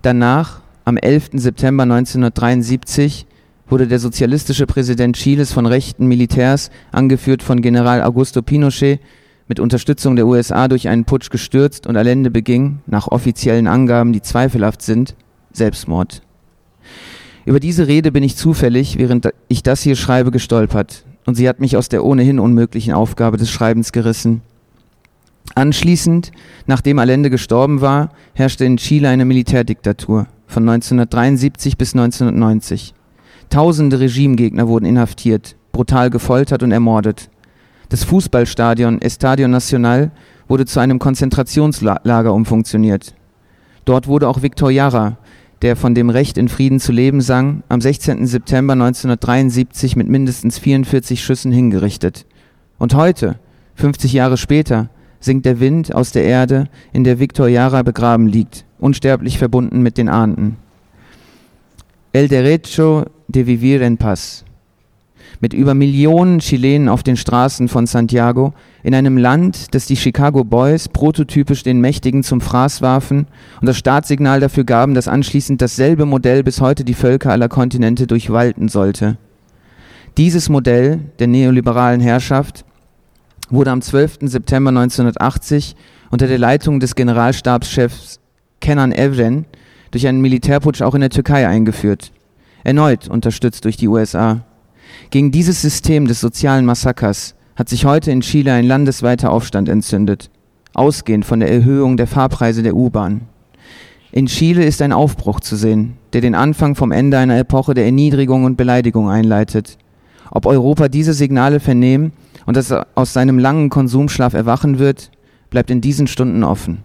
Danach, am 11. September 1973, wurde der sozialistische Präsident Chiles von rechten Militärs, angeführt von General Augusto Pinochet, mit Unterstützung der USA durch einen Putsch gestürzt und Allende beging, nach offiziellen Angaben, die zweifelhaft sind, Selbstmord. Über diese Rede bin ich zufällig, während ich das hier schreibe, gestolpert, und sie hat mich aus der ohnehin unmöglichen Aufgabe des Schreibens gerissen, Anschließend, nachdem Allende gestorben war, herrschte in Chile eine Militärdiktatur von 1973 bis 1990. Tausende Regimegegner wurden inhaftiert, brutal gefoltert und ermordet. Das Fußballstadion Estadio Nacional wurde zu einem Konzentrationslager umfunktioniert. Dort wurde auch Viktor Jara, der von dem Recht in Frieden zu leben sang, am 16. September 1973 mit mindestens 44 Schüssen hingerichtet. Und heute, 50 Jahre später, singt der Wind aus der Erde, in der Viktor Jara begraben liegt, unsterblich verbunden mit den Ahnten. El derecho de vivir en paz mit über Millionen Chilenen auf den Straßen von Santiago, in einem Land, das die Chicago Boys prototypisch den Mächtigen zum Fraß warfen und das Startsignal dafür gaben, dass anschließend dasselbe Modell bis heute die Völker aller Kontinente durchwalten sollte. Dieses Modell der neoliberalen Herrschaft wurde am 12. September 1980 unter der Leitung des Generalstabschefs Kenan Evren durch einen Militärputsch auch in der Türkei eingeführt, erneut unterstützt durch die USA. Gegen dieses System des sozialen Massakers hat sich heute in Chile ein landesweiter Aufstand entzündet, ausgehend von der Erhöhung der Fahrpreise der U-Bahn. In Chile ist ein Aufbruch zu sehen, der den Anfang vom Ende einer Epoche der Erniedrigung und Beleidigung einleitet. Ob Europa diese Signale vernehmen und das aus seinem langen Konsumschlaf erwachen wird, bleibt in diesen Stunden offen.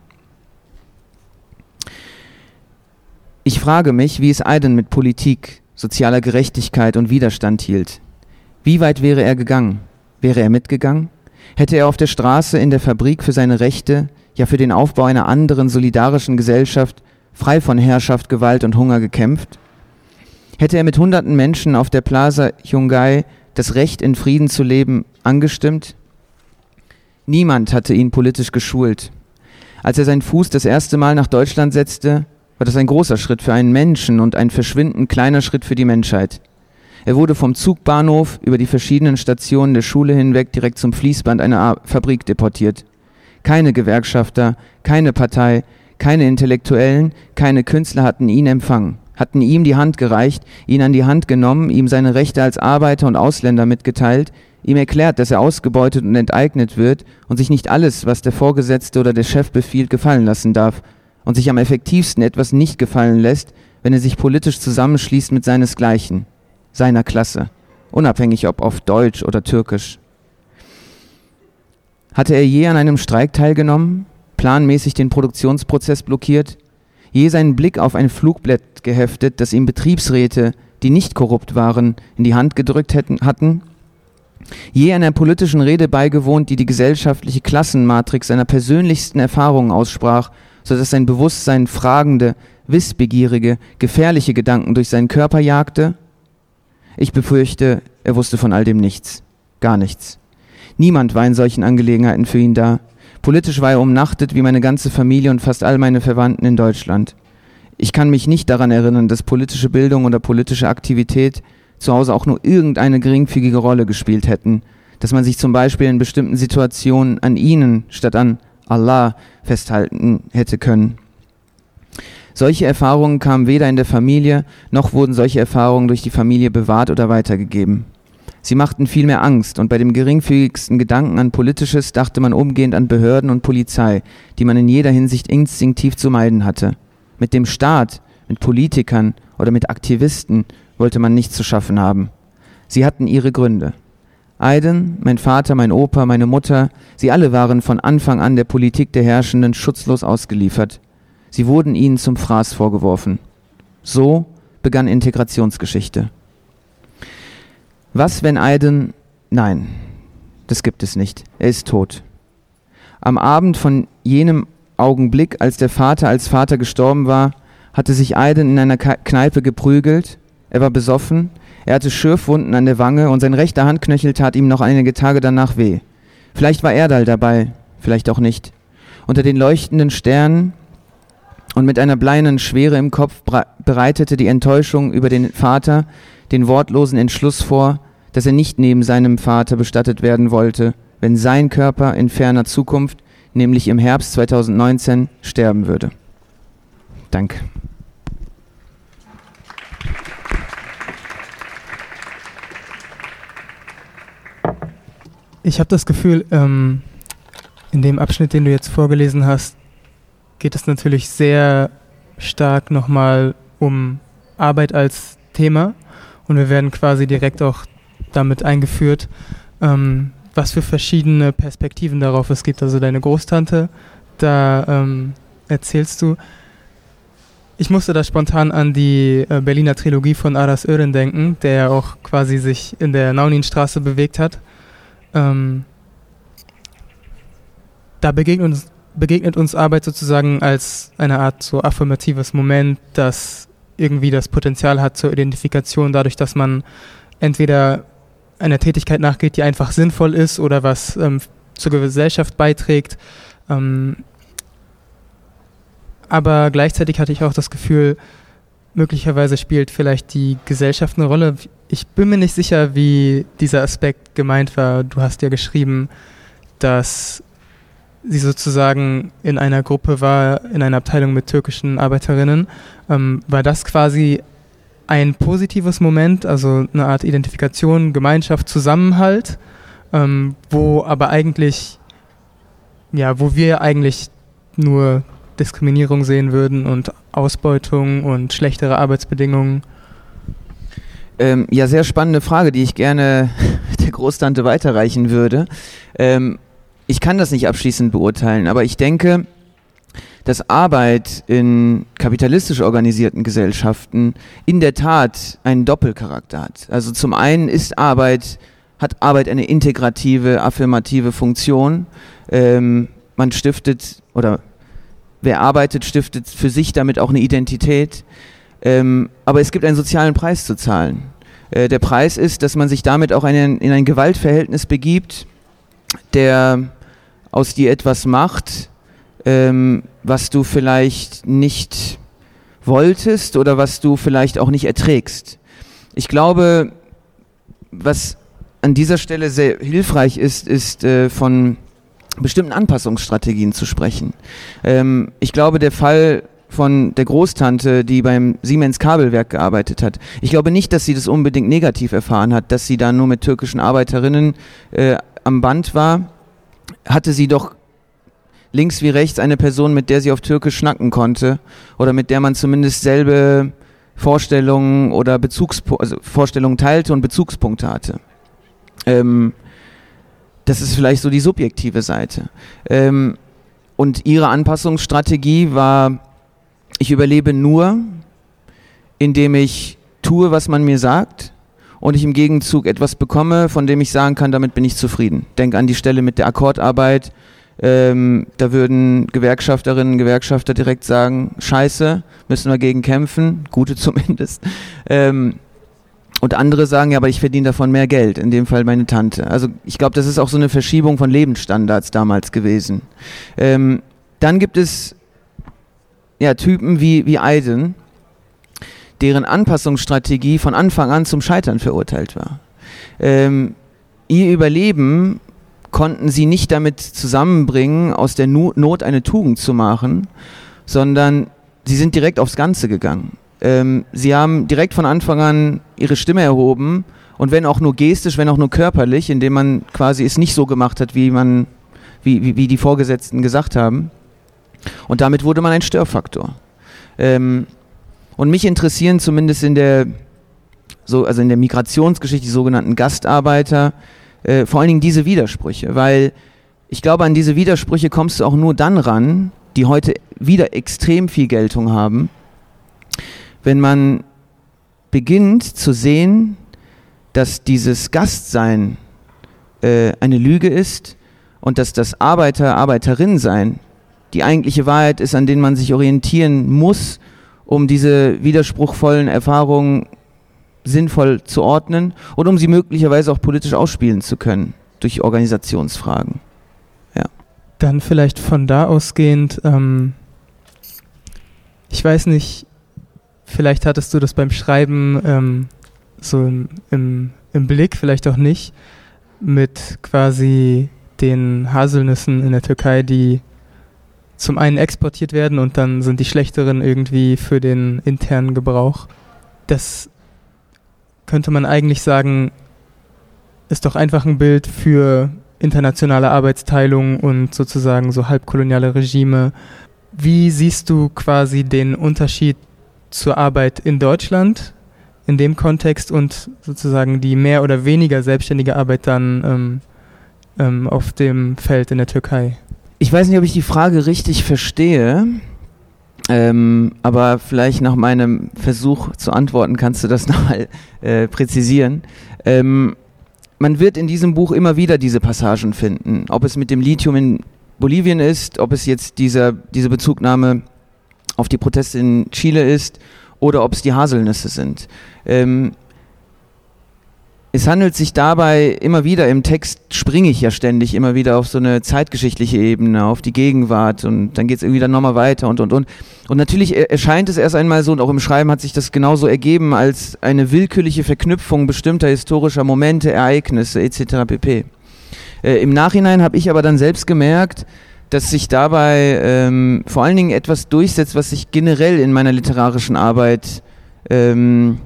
Ich frage mich, wie es Aiden mit Politik, sozialer Gerechtigkeit und Widerstand hielt. Wie weit wäre er gegangen? Wäre er mitgegangen? Hätte er auf der Straße, in der Fabrik für seine Rechte, ja für den Aufbau einer anderen solidarischen Gesellschaft, frei von Herrschaft, Gewalt und Hunger gekämpft? Hätte er mit hunderten Menschen auf der Plaza Yungay das Recht in Frieden zu leben angestimmt? Niemand hatte ihn politisch geschult. Als er seinen Fuß das erste Mal nach Deutschland setzte, war das ein großer Schritt für einen Menschen und ein verschwindend kleiner Schritt für die Menschheit. Er wurde vom Zugbahnhof über die verschiedenen Stationen der Schule hinweg direkt zum Fließband einer Fabrik deportiert. Keine Gewerkschafter, keine Partei, keine Intellektuellen, keine Künstler hatten ihn empfangen, hatten ihm die Hand gereicht, ihn an die Hand genommen, ihm seine Rechte als Arbeiter und Ausländer mitgeteilt, ihm erklärt, dass er ausgebeutet und enteignet wird und sich nicht alles, was der Vorgesetzte oder der Chef befiehlt, gefallen lassen darf und sich am effektivsten etwas nicht gefallen lässt, wenn er sich politisch zusammenschließt mit seinesgleichen, seiner Klasse, unabhängig ob auf Deutsch oder Türkisch. Hatte er je an einem Streik teilgenommen, planmäßig den Produktionsprozess blockiert, je seinen Blick auf ein Flugblatt geheftet, das ihm Betriebsräte, die nicht korrupt waren, in die Hand gedrückt hätten, hatten, je einer politischen Rede beigewohnt, die die gesellschaftliche Klassenmatrix seiner persönlichsten Erfahrungen aussprach sodass sein Bewusstsein fragende, wissbegierige, gefährliche Gedanken durch seinen Körper jagte? Ich befürchte, er wusste von all dem nichts, gar nichts. Niemand war in solchen Angelegenheiten für ihn da. Politisch war er umnachtet wie meine ganze Familie und fast all meine Verwandten in Deutschland. Ich kann mich nicht daran erinnern, dass politische Bildung oder politische Aktivität zu Hause auch nur irgendeine geringfügige Rolle gespielt hätten, dass man sich zum Beispiel in bestimmten Situationen an ihnen statt an Allah festhalten hätte können. Solche Erfahrungen kamen weder in der Familie, noch wurden solche Erfahrungen durch die Familie bewahrt oder weitergegeben. Sie machten vielmehr Angst, und bei dem geringfügigsten Gedanken an Politisches dachte man umgehend an Behörden und Polizei, die man in jeder Hinsicht instinktiv zu meiden hatte. Mit dem Staat, mit Politikern oder mit Aktivisten wollte man nichts zu schaffen haben. Sie hatten ihre Gründe. Aiden, mein Vater, mein Opa, meine Mutter, sie alle waren von Anfang an der Politik der Herrschenden schutzlos ausgeliefert. Sie wurden ihnen zum Fraß vorgeworfen. So begann Integrationsgeschichte. Was, wenn Aiden... Nein, das gibt es nicht. Er ist tot. Am Abend von jenem Augenblick, als der Vater als Vater gestorben war, hatte sich Aiden in einer Kneipe geprügelt, er war besoffen, er hatte Schürfwunden an der Wange und sein rechter Handknöchel tat ihm noch einige Tage danach weh. Vielleicht war Erdal dabei, vielleicht auch nicht. Unter den leuchtenden Sternen und mit einer bleiernen Schwere im Kopf bereitete die Enttäuschung über den Vater den wortlosen Entschluss vor, dass er nicht neben seinem Vater bestattet werden wollte, wenn sein Körper in ferner Zukunft, nämlich im Herbst 2019, sterben würde. Danke. Ich habe das Gefühl, ähm, in dem Abschnitt, den du jetzt vorgelesen hast, geht es natürlich sehr stark nochmal um Arbeit als Thema und wir werden quasi direkt auch damit eingeführt, ähm, was für verschiedene Perspektiven darauf es gibt. Also deine Großtante, da ähm, erzählst du, ich musste da spontan an die äh, Berliner Trilogie von Aras Ören denken, der ja auch quasi sich in der Nauninstraße bewegt hat. Ähm, da begegnet uns, begegnet uns Arbeit sozusagen als eine Art so affirmatives Moment, das irgendwie das Potenzial hat zur Identifikation, dadurch, dass man entweder einer Tätigkeit nachgeht, die einfach sinnvoll ist oder was ähm, zur Gesellschaft beiträgt. Ähm, aber gleichzeitig hatte ich auch das Gefühl, möglicherweise spielt vielleicht die Gesellschaft eine Rolle. Ich bin mir nicht sicher, wie dieser Aspekt gemeint war. Du hast ja geschrieben, dass sie sozusagen in einer Gruppe war, in einer Abteilung mit türkischen Arbeiterinnen. Ähm, war das quasi ein positives Moment, also eine Art Identifikation, Gemeinschaft, Zusammenhalt, ähm, wo aber eigentlich, ja, wo wir eigentlich nur Diskriminierung sehen würden und Ausbeutung und schlechtere Arbeitsbedingungen? Ähm, ja, sehr spannende Frage, die ich gerne <laughs> der Großtante weiterreichen würde. Ähm, ich kann das nicht abschließend beurteilen, aber ich denke, dass Arbeit in kapitalistisch organisierten Gesellschaften in der Tat einen Doppelcharakter hat. Also zum einen ist Arbeit, hat Arbeit eine integrative, affirmative Funktion. Ähm, man stiftet oder wer arbeitet, stiftet für sich damit auch eine Identität. Ähm, aber es gibt einen sozialen Preis zu zahlen. Äh, der Preis ist, dass man sich damit auch einen, in ein Gewaltverhältnis begibt, der aus dir etwas macht, ähm, was du vielleicht nicht wolltest oder was du vielleicht auch nicht erträgst. Ich glaube, was an dieser Stelle sehr hilfreich ist, ist äh, von bestimmten Anpassungsstrategien zu sprechen. Ähm, ich glaube, der Fall von der Großtante, die beim Siemens Kabelwerk gearbeitet hat. Ich glaube nicht, dass sie das unbedingt negativ erfahren hat, dass sie da nur mit türkischen Arbeiterinnen äh, am Band war. Hatte sie doch links wie rechts eine Person, mit der sie auf Türkisch schnacken konnte oder mit der man zumindest selbe Vorstellungen oder Bezugspunkte, also Vorstellungen teilte und Bezugspunkte hatte. Ähm, das ist vielleicht so die subjektive Seite. Ähm, und ihre Anpassungsstrategie war, ich überlebe nur, indem ich tue, was man mir sagt und ich im Gegenzug etwas bekomme, von dem ich sagen kann, damit bin ich zufrieden. Denk an die Stelle mit der Akkordarbeit. Ähm, da würden Gewerkschafterinnen und Gewerkschafter direkt sagen, scheiße, müssen wir gegen kämpfen, <laughs> gute zumindest. Ähm, und andere sagen, ja, aber ich verdiene davon mehr Geld, in dem Fall meine Tante. Also ich glaube, das ist auch so eine Verschiebung von Lebensstandards damals gewesen. Ähm, dann gibt es ja, Typen wie, wie Aiden, deren Anpassungsstrategie von Anfang an zum Scheitern verurteilt war. Ähm, ihr Überleben konnten sie nicht damit zusammenbringen, aus der Not eine Tugend zu machen, sondern sie sind direkt aufs Ganze gegangen. Ähm, sie haben direkt von Anfang an ihre Stimme erhoben und wenn auch nur gestisch, wenn auch nur körperlich, indem man quasi es nicht so gemacht hat, wie man, wie, wie, wie die Vorgesetzten gesagt haben. Und damit wurde man ein Störfaktor. Ähm, und mich interessieren zumindest in der, so, also in der Migrationsgeschichte die sogenannten Gastarbeiter, äh, vor allen Dingen diese Widersprüche, weil ich glaube, an diese Widersprüche kommst du auch nur dann ran, die heute wieder extrem viel Geltung haben, wenn man beginnt zu sehen, dass dieses Gastsein äh, eine Lüge ist und dass das Arbeiter, Arbeiterin sein die eigentliche Wahrheit ist, an denen man sich orientieren muss, um diese widerspruchvollen Erfahrungen sinnvoll zu ordnen und um sie möglicherweise auch politisch ausspielen zu können durch Organisationsfragen. Ja. Dann vielleicht von da ausgehend, ähm, ich weiß nicht, Vielleicht hattest du das beim Schreiben ähm, so im, im, im Blick, vielleicht auch nicht, mit quasi den Haselnüssen in der Türkei, die zum einen exportiert werden und dann sind die schlechteren irgendwie für den internen Gebrauch. Das könnte man eigentlich sagen, ist doch einfach ein Bild für internationale Arbeitsteilung und sozusagen so halbkoloniale Regime. Wie siehst du quasi den Unterschied zur Arbeit in Deutschland in dem Kontext und sozusagen die mehr oder weniger selbstständige Arbeit dann ähm, ähm, auf dem Feld in der Türkei. Ich weiß nicht, ob ich die Frage richtig verstehe, ähm, aber vielleicht nach meinem Versuch zu antworten kannst du das <laughs> nochmal äh, präzisieren. Ähm, man wird in diesem Buch immer wieder diese Passagen finden, ob es mit dem Lithium in Bolivien ist, ob es jetzt dieser, diese Bezugnahme auf die Proteste in Chile ist oder ob es die Haselnüsse sind. Ähm, es handelt sich dabei immer wieder, im Text springe ich ja ständig immer wieder auf so eine zeitgeschichtliche Ebene, auf die Gegenwart und dann geht es irgendwie dann nochmal weiter und und und. Und natürlich erscheint es erst einmal so und auch im Schreiben hat sich das genauso ergeben als eine willkürliche Verknüpfung bestimmter historischer Momente, Ereignisse etc. pp. Äh, Im Nachhinein habe ich aber dann selbst gemerkt, dass sich dabei ähm, vor allen Dingen etwas durchsetzt, was sich generell in meiner literarischen Arbeit ähm,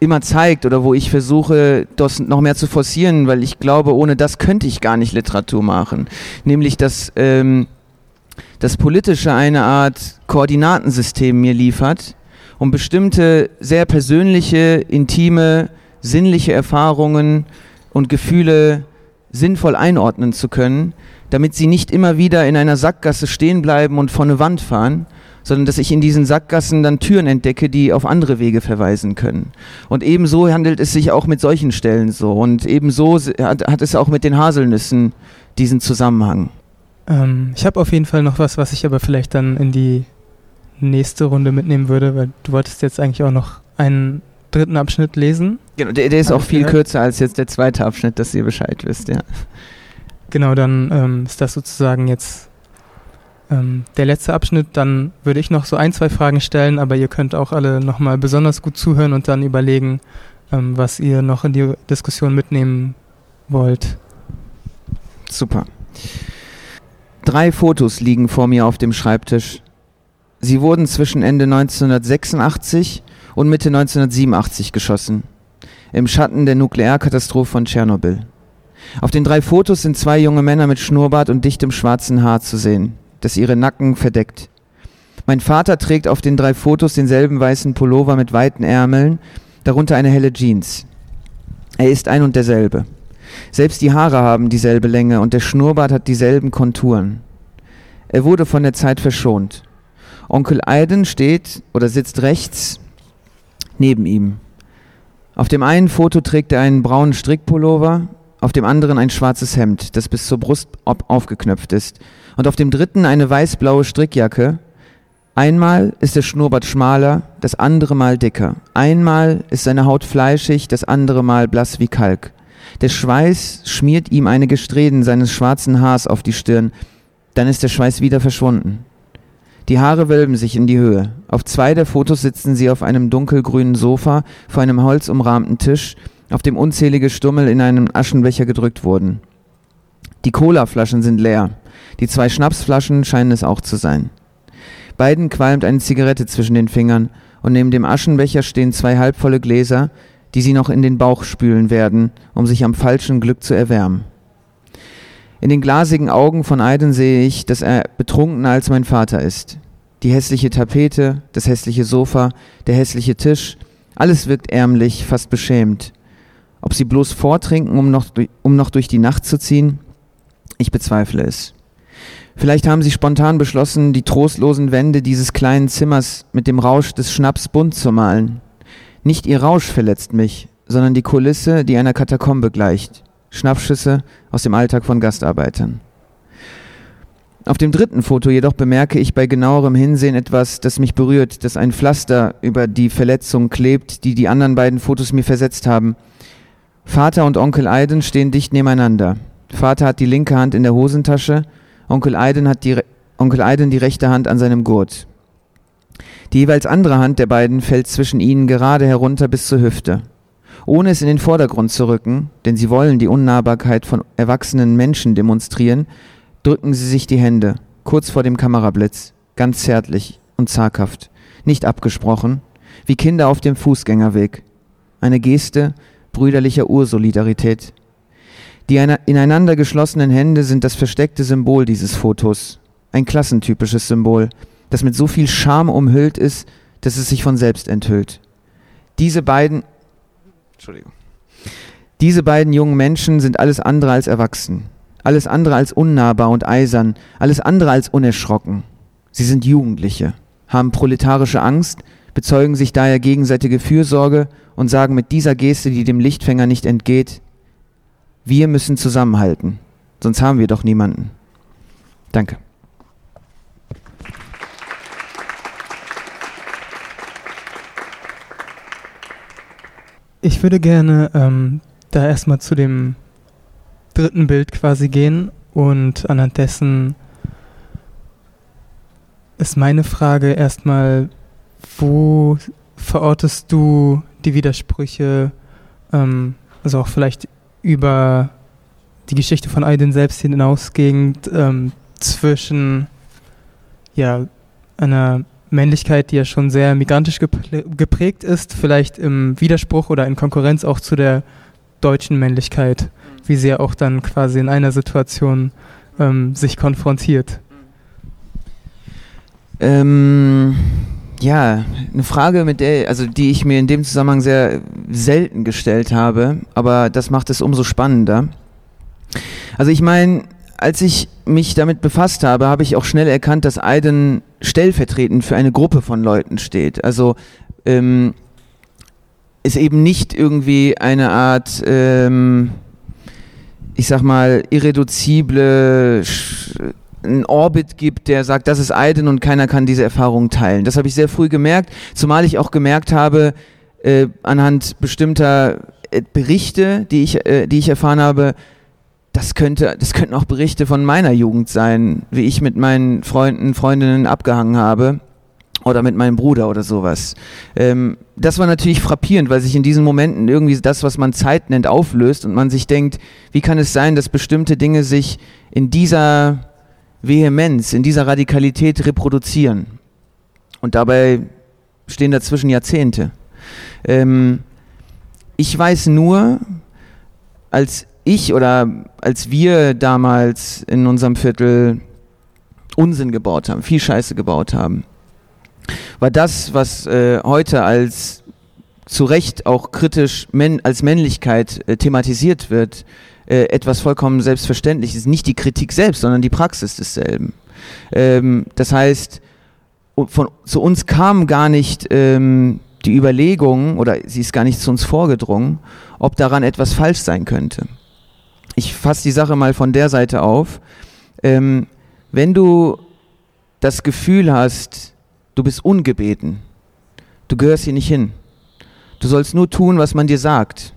immer zeigt oder wo ich versuche, das noch mehr zu forcieren, weil ich glaube, ohne das könnte ich gar nicht Literatur machen. Nämlich, dass ähm, das Politische eine Art Koordinatensystem mir liefert, um bestimmte sehr persönliche, intime, sinnliche Erfahrungen und Gefühle sinnvoll einordnen zu können, damit sie nicht immer wieder in einer Sackgasse stehen bleiben und vor eine Wand fahren, sondern dass ich in diesen Sackgassen dann Türen entdecke, die auf andere Wege verweisen können. Und ebenso handelt es sich auch mit solchen Stellen so. Und ebenso hat, hat es auch mit den Haselnüssen diesen Zusammenhang. Ähm, ich habe auf jeden Fall noch was, was ich aber vielleicht dann in die nächste Runde mitnehmen würde, weil du wolltest jetzt eigentlich auch noch einen dritten Abschnitt lesen. Genau, der, der ist auch viel gehört. kürzer als jetzt der zweite Abschnitt, dass ihr Bescheid wisst, ja. Genau, dann ähm, ist das sozusagen jetzt ähm, der letzte Abschnitt. Dann würde ich noch so ein, zwei Fragen stellen, aber ihr könnt auch alle nochmal besonders gut zuhören und dann überlegen, ähm, was ihr noch in die Diskussion mitnehmen wollt. Super. Drei Fotos liegen vor mir auf dem Schreibtisch. Sie wurden zwischen Ende 1986 und Mitte 1987 geschossen. Im Schatten der Nuklearkatastrophe von Tschernobyl. Auf den drei Fotos sind zwei junge Männer mit Schnurrbart und dichtem schwarzen Haar zu sehen, das ihre Nacken verdeckt. Mein Vater trägt auf den drei Fotos denselben weißen Pullover mit weiten Ärmeln, darunter eine helle Jeans. Er ist ein und derselbe. Selbst die Haare haben dieselbe Länge und der Schnurrbart hat dieselben Konturen. Er wurde von der Zeit verschont. Onkel Aiden steht oder sitzt rechts neben ihm. Auf dem einen Foto trägt er einen braunen Strickpullover, auf dem anderen ein schwarzes Hemd, das bis zur Brust aufgeknöpft ist, und auf dem dritten eine weiß-blaue Strickjacke. Einmal ist der Schnurrbart schmaler, das andere Mal dicker. Einmal ist seine Haut fleischig, das andere Mal blass wie Kalk. Der Schweiß schmiert ihm einige Strähnen seines schwarzen Haars auf die Stirn, dann ist der Schweiß wieder verschwunden. Die Haare wölben sich in die Höhe. Auf zwei der Fotos sitzen sie auf einem dunkelgrünen Sofa vor einem holzumrahmten Tisch, auf dem unzählige Stummel in einen Aschenbecher gedrückt wurden. Die Colaflaschen sind leer. Die zwei Schnapsflaschen scheinen es auch zu sein. Beiden qualmt eine Zigarette zwischen den Fingern und neben dem Aschenbecher stehen zwei halbvolle Gläser, die sie noch in den Bauch spülen werden, um sich am falschen Glück zu erwärmen. In den glasigen Augen von Aiden sehe ich, dass er betrunkener als mein Vater ist. Die hässliche Tapete, das hässliche Sofa, der hässliche Tisch, alles wirkt ärmlich, fast beschämt. Ob sie bloß vortrinken, um noch, um noch durch die Nacht zu ziehen? Ich bezweifle es. Vielleicht haben sie spontan beschlossen, die trostlosen Wände dieses kleinen Zimmers mit dem Rausch des Schnaps bunt zu malen. Nicht ihr Rausch verletzt mich, sondern die Kulisse, die einer Katakombe gleicht. Schnappschüsse aus dem Alltag von Gastarbeitern. Auf dem dritten Foto jedoch bemerke ich bei genauerem Hinsehen etwas, das mich berührt, dass ein Pflaster über die Verletzung klebt, die die anderen beiden Fotos mir versetzt haben. Vater und Onkel Aiden stehen dicht nebeneinander. Vater hat die linke Hand in der Hosentasche, Onkel Aiden hat die, Onkel Aiden die rechte Hand an seinem Gurt. Die jeweils andere Hand der beiden fällt zwischen ihnen gerade herunter bis zur Hüfte. Ohne es in den Vordergrund zu rücken, denn sie wollen die Unnahbarkeit von erwachsenen Menschen demonstrieren, drücken sie sich die Hände, kurz vor dem Kamerablitz, ganz zärtlich und zaghaft, nicht abgesprochen, wie Kinder auf dem Fußgängerweg. Eine Geste brüderlicher Ursolidarität. Die ineinander geschlossenen Hände sind das versteckte Symbol dieses Fotos, ein klassentypisches Symbol, das mit so viel Scham umhüllt ist, dass es sich von selbst enthüllt. Diese beiden, Entschuldigung, diese beiden jungen Menschen sind alles andere als erwachsen, alles andere als unnahbar und eisern, alles andere als unerschrocken. Sie sind Jugendliche, haben proletarische Angst, bezeugen sich daher gegenseitige Fürsorge und sagen mit dieser Geste, die dem Lichtfänger nicht entgeht, wir müssen zusammenhalten, sonst haben wir doch niemanden. Danke. Ich würde gerne ähm, da erstmal zu dem dritten Bild quasi gehen und anhand dessen ist meine Frage erstmal, wo verortest du die Widersprüche, ähm, also auch vielleicht über die Geschichte von Aydin selbst hinausgehend ähm, zwischen ja, einer Männlichkeit, die ja schon sehr migrantisch geprägt ist, vielleicht im Widerspruch oder in Konkurrenz auch zu der deutschen Männlichkeit, wie sie ja auch dann quasi in einer Situation ähm, sich konfrontiert. Ähm, ja, eine Frage, mit der, also die ich mir in dem Zusammenhang sehr selten gestellt habe, aber das macht es umso spannender. Also ich meine, als ich mich damit befasst habe, habe ich auch schnell erkannt, dass Aiden stellvertretend für eine Gruppe von Leuten steht. Also ähm, es eben nicht irgendwie eine Art, ähm, ich sag mal, irreduzible ein Orbit gibt, der sagt, das ist Aiden und keiner kann diese Erfahrung teilen. Das habe ich sehr früh gemerkt, zumal ich auch gemerkt habe, äh, anhand bestimmter äh, Berichte, die ich, äh, die ich erfahren habe, das könnte, das könnten auch Berichte von meiner Jugend sein, wie ich mit meinen Freunden, Freundinnen abgehangen habe oder mit meinem Bruder oder sowas. Ähm, das war natürlich frappierend, weil sich in diesen Momenten irgendwie das, was man Zeit nennt, auflöst und man sich denkt, wie kann es sein, dass bestimmte Dinge sich in dieser Vehemenz, in dieser Radikalität reproduzieren. Und dabei stehen dazwischen Jahrzehnte. Ähm, ich weiß nur, als ich oder als wir damals in unserem Viertel Unsinn gebaut haben, viel Scheiße gebaut haben, war das, was äh, heute als zu Recht auch kritisch als Männlichkeit äh, thematisiert wird, äh, etwas vollkommen Selbstverständliches. Nicht die Kritik selbst, sondern die Praxis desselben. Ähm, das heißt, von, zu uns kam gar nicht ähm, die Überlegung, oder sie ist gar nicht zu uns vorgedrungen, ob daran etwas falsch sein könnte. Ich fasse die Sache mal von der Seite auf. Ähm, wenn du das Gefühl hast, du bist ungebeten, du gehörst hier nicht hin, du sollst nur tun, was man dir sagt,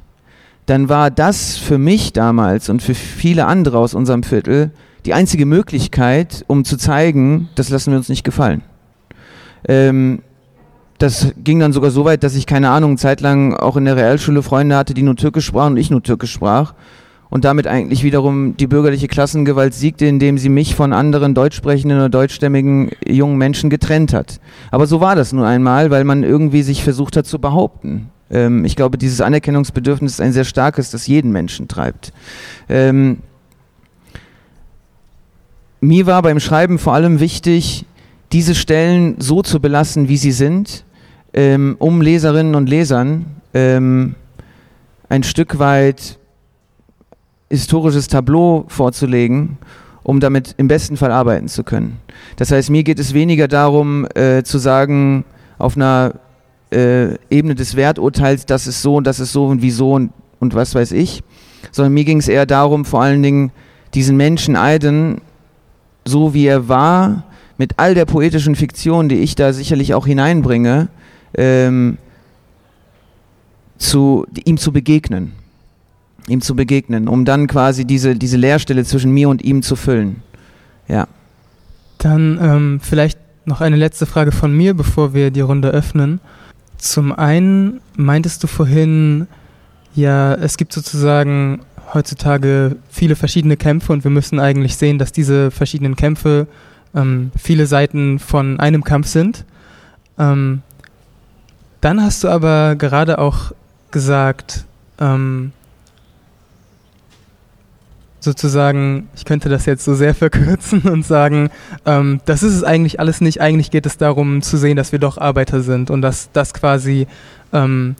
dann war das für mich damals und für viele andere aus unserem Viertel die einzige Möglichkeit, um zu zeigen, das lassen wir uns nicht gefallen. Ähm, das ging dann sogar so weit, dass ich keine Ahnung, zeitlang auch in der Realschule Freunde hatte, die nur Türkisch sprachen und ich nur Türkisch sprach und damit eigentlich wiederum die bürgerliche Klassengewalt siegte, indem sie mich von anderen deutschsprechenden oder deutschstämmigen jungen Menschen getrennt hat. Aber so war das nun einmal, weil man irgendwie sich versucht hat zu behaupten. Ähm, ich glaube, dieses Anerkennungsbedürfnis ist ein sehr starkes, das jeden Menschen treibt. Ähm, mir war beim Schreiben vor allem wichtig, diese Stellen so zu belassen, wie sie sind, ähm, um Leserinnen und Lesern ähm, ein Stück weit historisches Tableau vorzulegen, um damit im besten Fall arbeiten zu können. Das heißt, mir geht es weniger darum, äh, zu sagen, auf einer äh, Ebene des Werturteils, das ist so und das ist so und wieso und, und was weiß ich, sondern mir ging es eher darum, vor allen Dingen diesen Menschen Aiden, so wie er war, mit all der poetischen Fiktion, die ich da sicherlich auch hineinbringe, ähm, zu, ihm zu begegnen. Ihm zu begegnen, um dann quasi diese, diese Leerstelle zwischen mir und ihm zu füllen. Ja. Dann ähm, vielleicht noch eine letzte Frage von mir, bevor wir die Runde öffnen. Zum einen meintest du vorhin, ja, es gibt sozusagen heutzutage viele verschiedene Kämpfe und wir müssen eigentlich sehen, dass diese verschiedenen Kämpfe ähm, viele Seiten von einem Kampf sind. Ähm, dann hast du aber gerade auch gesagt, ähm, sozusagen, ich könnte das jetzt so sehr <laughs> verkürzen und sagen, ähm, das ist es eigentlich alles nicht. Eigentlich geht es darum zu sehen, dass wir doch Arbeiter sind und dass das quasi ähm,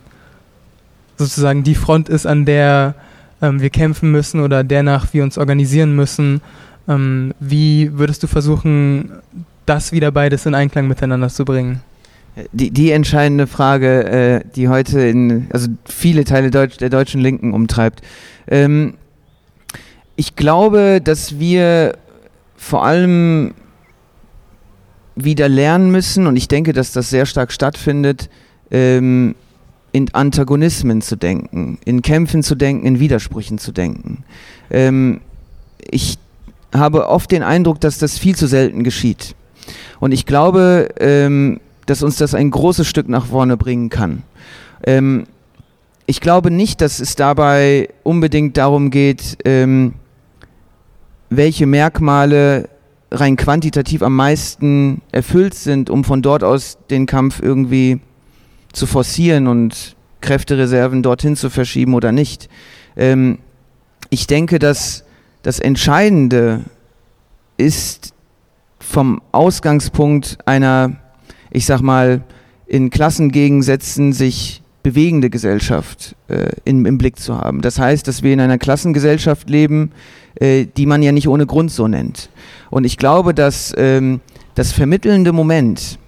sozusagen die Front ist, an der ähm, wir kämpfen müssen oder dernach wir uns organisieren müssen. Ähm, wie würdest du versuchen, das wieder beides in Einklang miteinander zu bringen? Die, die entscheidende Frage, äh, die heute in also viele Teile Deutsch, der deutschen Linken umtreibt. Ähm, ich glaube, dass wir vor allem wieder lernen müssen, und ich denke, dass das sehr stark stattfindet, ähm, in Antagonismen zu denken, in Kämpfen zu denken, in Widersprüchen zu denken. Ähm, ich habe oft den Eindruck, dass das viel zu selten geschieht. Und ich glaube, ähm, dass uns das ein großes Stück nach vorne bringen kann. Ähm, ich glaube nicht, dass es dabei unbedingt darum geht, ähm, welche Merkmale rein quantitativ am meisten erfüllt sind, um von dort aus den Kampf irgendwie zu forcieren und Kräftereserven dorthin zu verschieben oder nicht. Ähm, ich denke, dass das Entscheidende ist vom Ausgangspunkt einer, ich sag mal, in Klassengegensätzen sich bewegende Gesellschaft äh, in, im Blick zu haben. Das heißt, dass wir in einer Klassengesellschaft leben, äh, die man ja nicht ohne Grund so nennt. Und ich glaube, dass ähm, das vermittelnde Moment,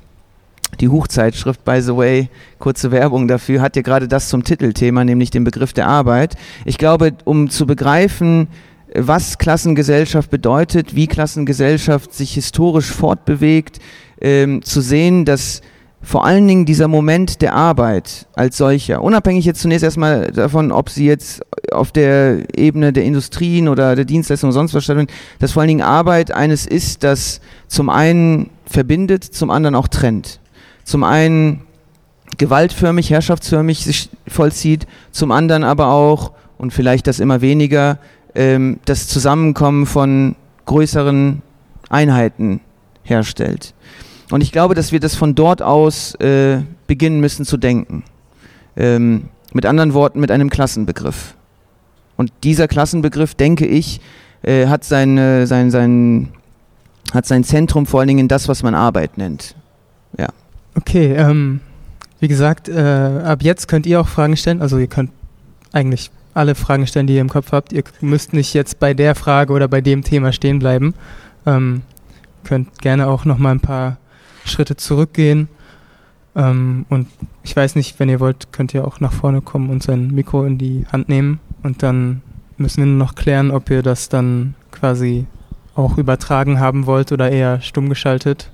die Hochzeitschrift, by the way, kurze Werbung dafür, hat ja gerade das zum Titelthema, nämlich den Begriff der Arbeit. Ich glaube, um zu begreifen, was Klassengesellschaft bedeutet, wie Klassengesellschaft sich historisch fortbewegt, ähm, zu sehen, dass vor allen Dingen dieser Moment der Arbeit als solcher, unabhängig jetzt zunächst erstmal davon, ob sie jetzt auf der Ebene der Industrien oder der Dienstleistung oder sonst was stattfindet, dass vor allen Dingen Arbeit eines ist, das zum einen verbindet, zum anderen auch trennt. Zum einen gewaltförmig, herrschaftsförmig sich vollzieht, zum anderen aber auch, und vielleicht das immer weniger, ähm, das Zusammenkommen von größeren Einheiten herstellt. Und ich glaube, dass wir das von dort aus äh, beginnen müssen zu denken. Ähm, mit anderen Worten, mit einem Klassenbegriff. Und dieser Klassenbegriff, denke ich, äh, hat, sein, äh, sein, sein, hat sein Zentrum vor allen Dingen in das, was man Arbeit nennt. Ja. Okay, ähm, wie gesagt, äh, ab jetzt könnt ihr auch Fragen stellen. Also ihr könnt eigentlich alle Fragen stellen, die ihr im Kopf habt. Ihr müsst nicht jetzt bei der Frage oder bei dem Thema stehen bleiben. Ähm, könnt gerne auch noch mal ein paar Schritte zurückgehen. Ähm, und ich weiß nicht, wenn ihr wollt, könnt ihr auch nach vorne kommen und sein Mikro in die Hand nehmen. Und dann müssen wir nur noch klären, ob ihr das dann quasi auch übertragen haben wollt oder eher stumm geschaltet.